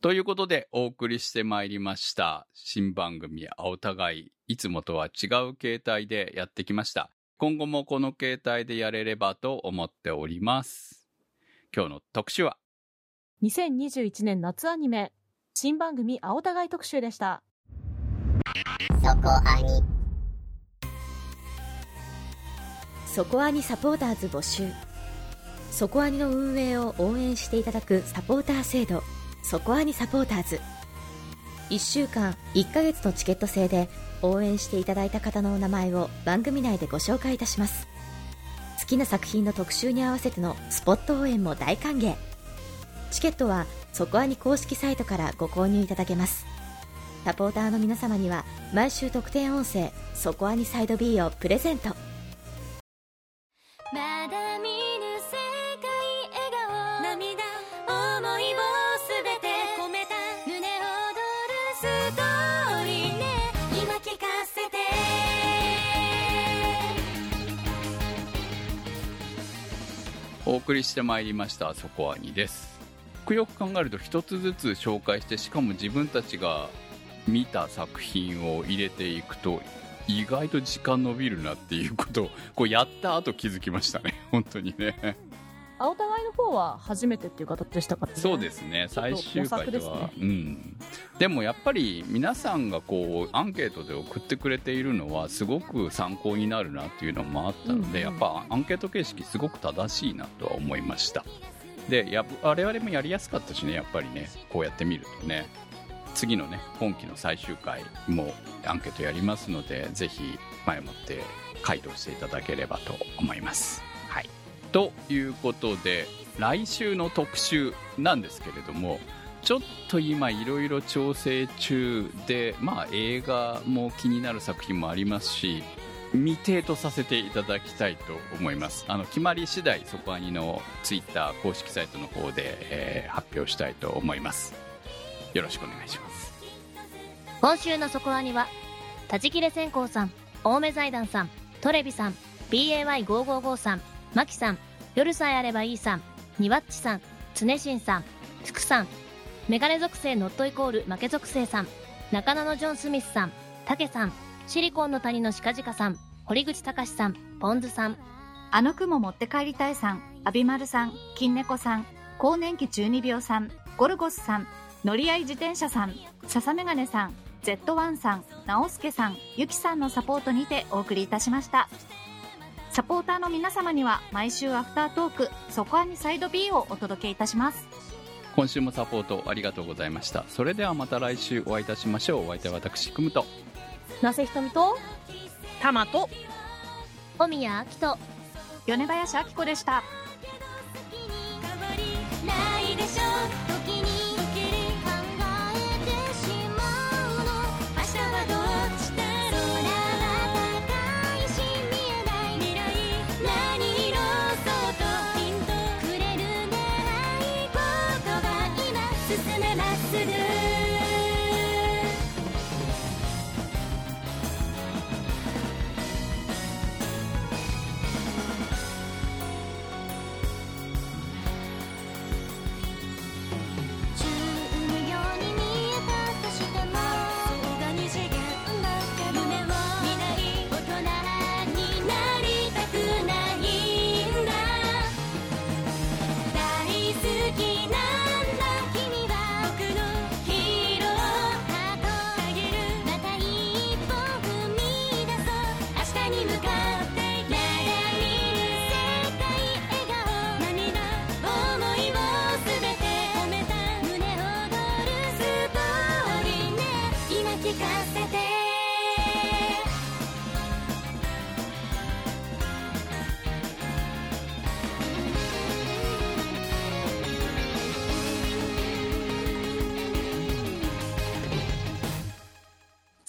S3: ということで、お送りしてまいりました。新番組、お互い、いつもとは違う形態でやってきました。今後もこの形態でやれればと思っております。今日の特集は、
S4: 2021年夏アニメ、新番組青互い特集でした。
S2: そこアニ
S1: そこアニサポーターズ募集。そこアニの運営を応援していただくサポーター制度。そこアニサポーターズ。1週間1ヶ月のチケット制で応援していただいた方のお名前を番組内でご紹介いたします。好きな作品の特集に合わせてのスポット応援も大歓迎チケットはそこアニ公式サイトからご購入いただけます。サポーターの皆様には毎週特典音声「そこアニサイド B」をプレゼント。
S2: まだ見ぬ世界笑顔涙思いをすべて込めた。胸躍るストーリーね。今聞かせて。
S3: お送りしてまいりました、そこはにです。よくよく考えると一つずつ紹介して、しかも自分たちが見た作品を入れていくと、意外と時間伸びるなっていうことを、こうやった後気づきましたね。本当にね。
S4: 青互いの方は初めてっていう形でしたからね。
S3: そうですね、最終回では。
S4: 模索です
S3: うん。でもやっぱり皆さんがこう、アンケートで送ってくれているのは、すごく参考になるなっていうのもあったので、
S4: うんうん
S3: やっぱアンケート形式すごく正しいなとは思いました。で、や我々もやりやすかったしね、やっぱりね、こうやって見るとね。次のね、今期の最終回もアンケートやりますので、ぜひ前もって回答していただければと思います。はい。ということで、来週の特集なんですけれども、ちょっと今いろいろ調整中で、まあ映画も気になる作品もありますし、未定とさせていただきたいと思います。あの、決まり次第、そこアニのツイッター公式サイトの方で、えー発表したいと思います。よろしくお願いします。
S7: 今週のそこアニは、立ち切れ線香さん、青梅財団さん、トレビさん、BAY555 さん、マキさん、夜さえあればいいさん、ニワッチさん、つねしんさん、福さん、メガネ属性ノットイコール負け属性さん、中野のジョン・スミスさん、タケさん、シリコンの谷のシカジカさん、堀口隆さん、ポンズさん、
S6: あの雲持って帰りたいさん、アビマルさん、金猫さん、更年期中二病さん、ゴルゴスさん、乗り合い自転車さん、笹メガネさん、Z1 さん、直輔さん、ゆきさんのサポートにてお送りいたしました。サポーターの皆様には毎週アフタートーク、そこアニサイド B をお届けいたします。
S3: 今週もサポートありがとうございました。それではまた来週お会いいたしましょう。お相手は私、くむと。
S4: なせひとみと、
S8: タマと、
S7: 小宮明人、
S6: 米林明子でした。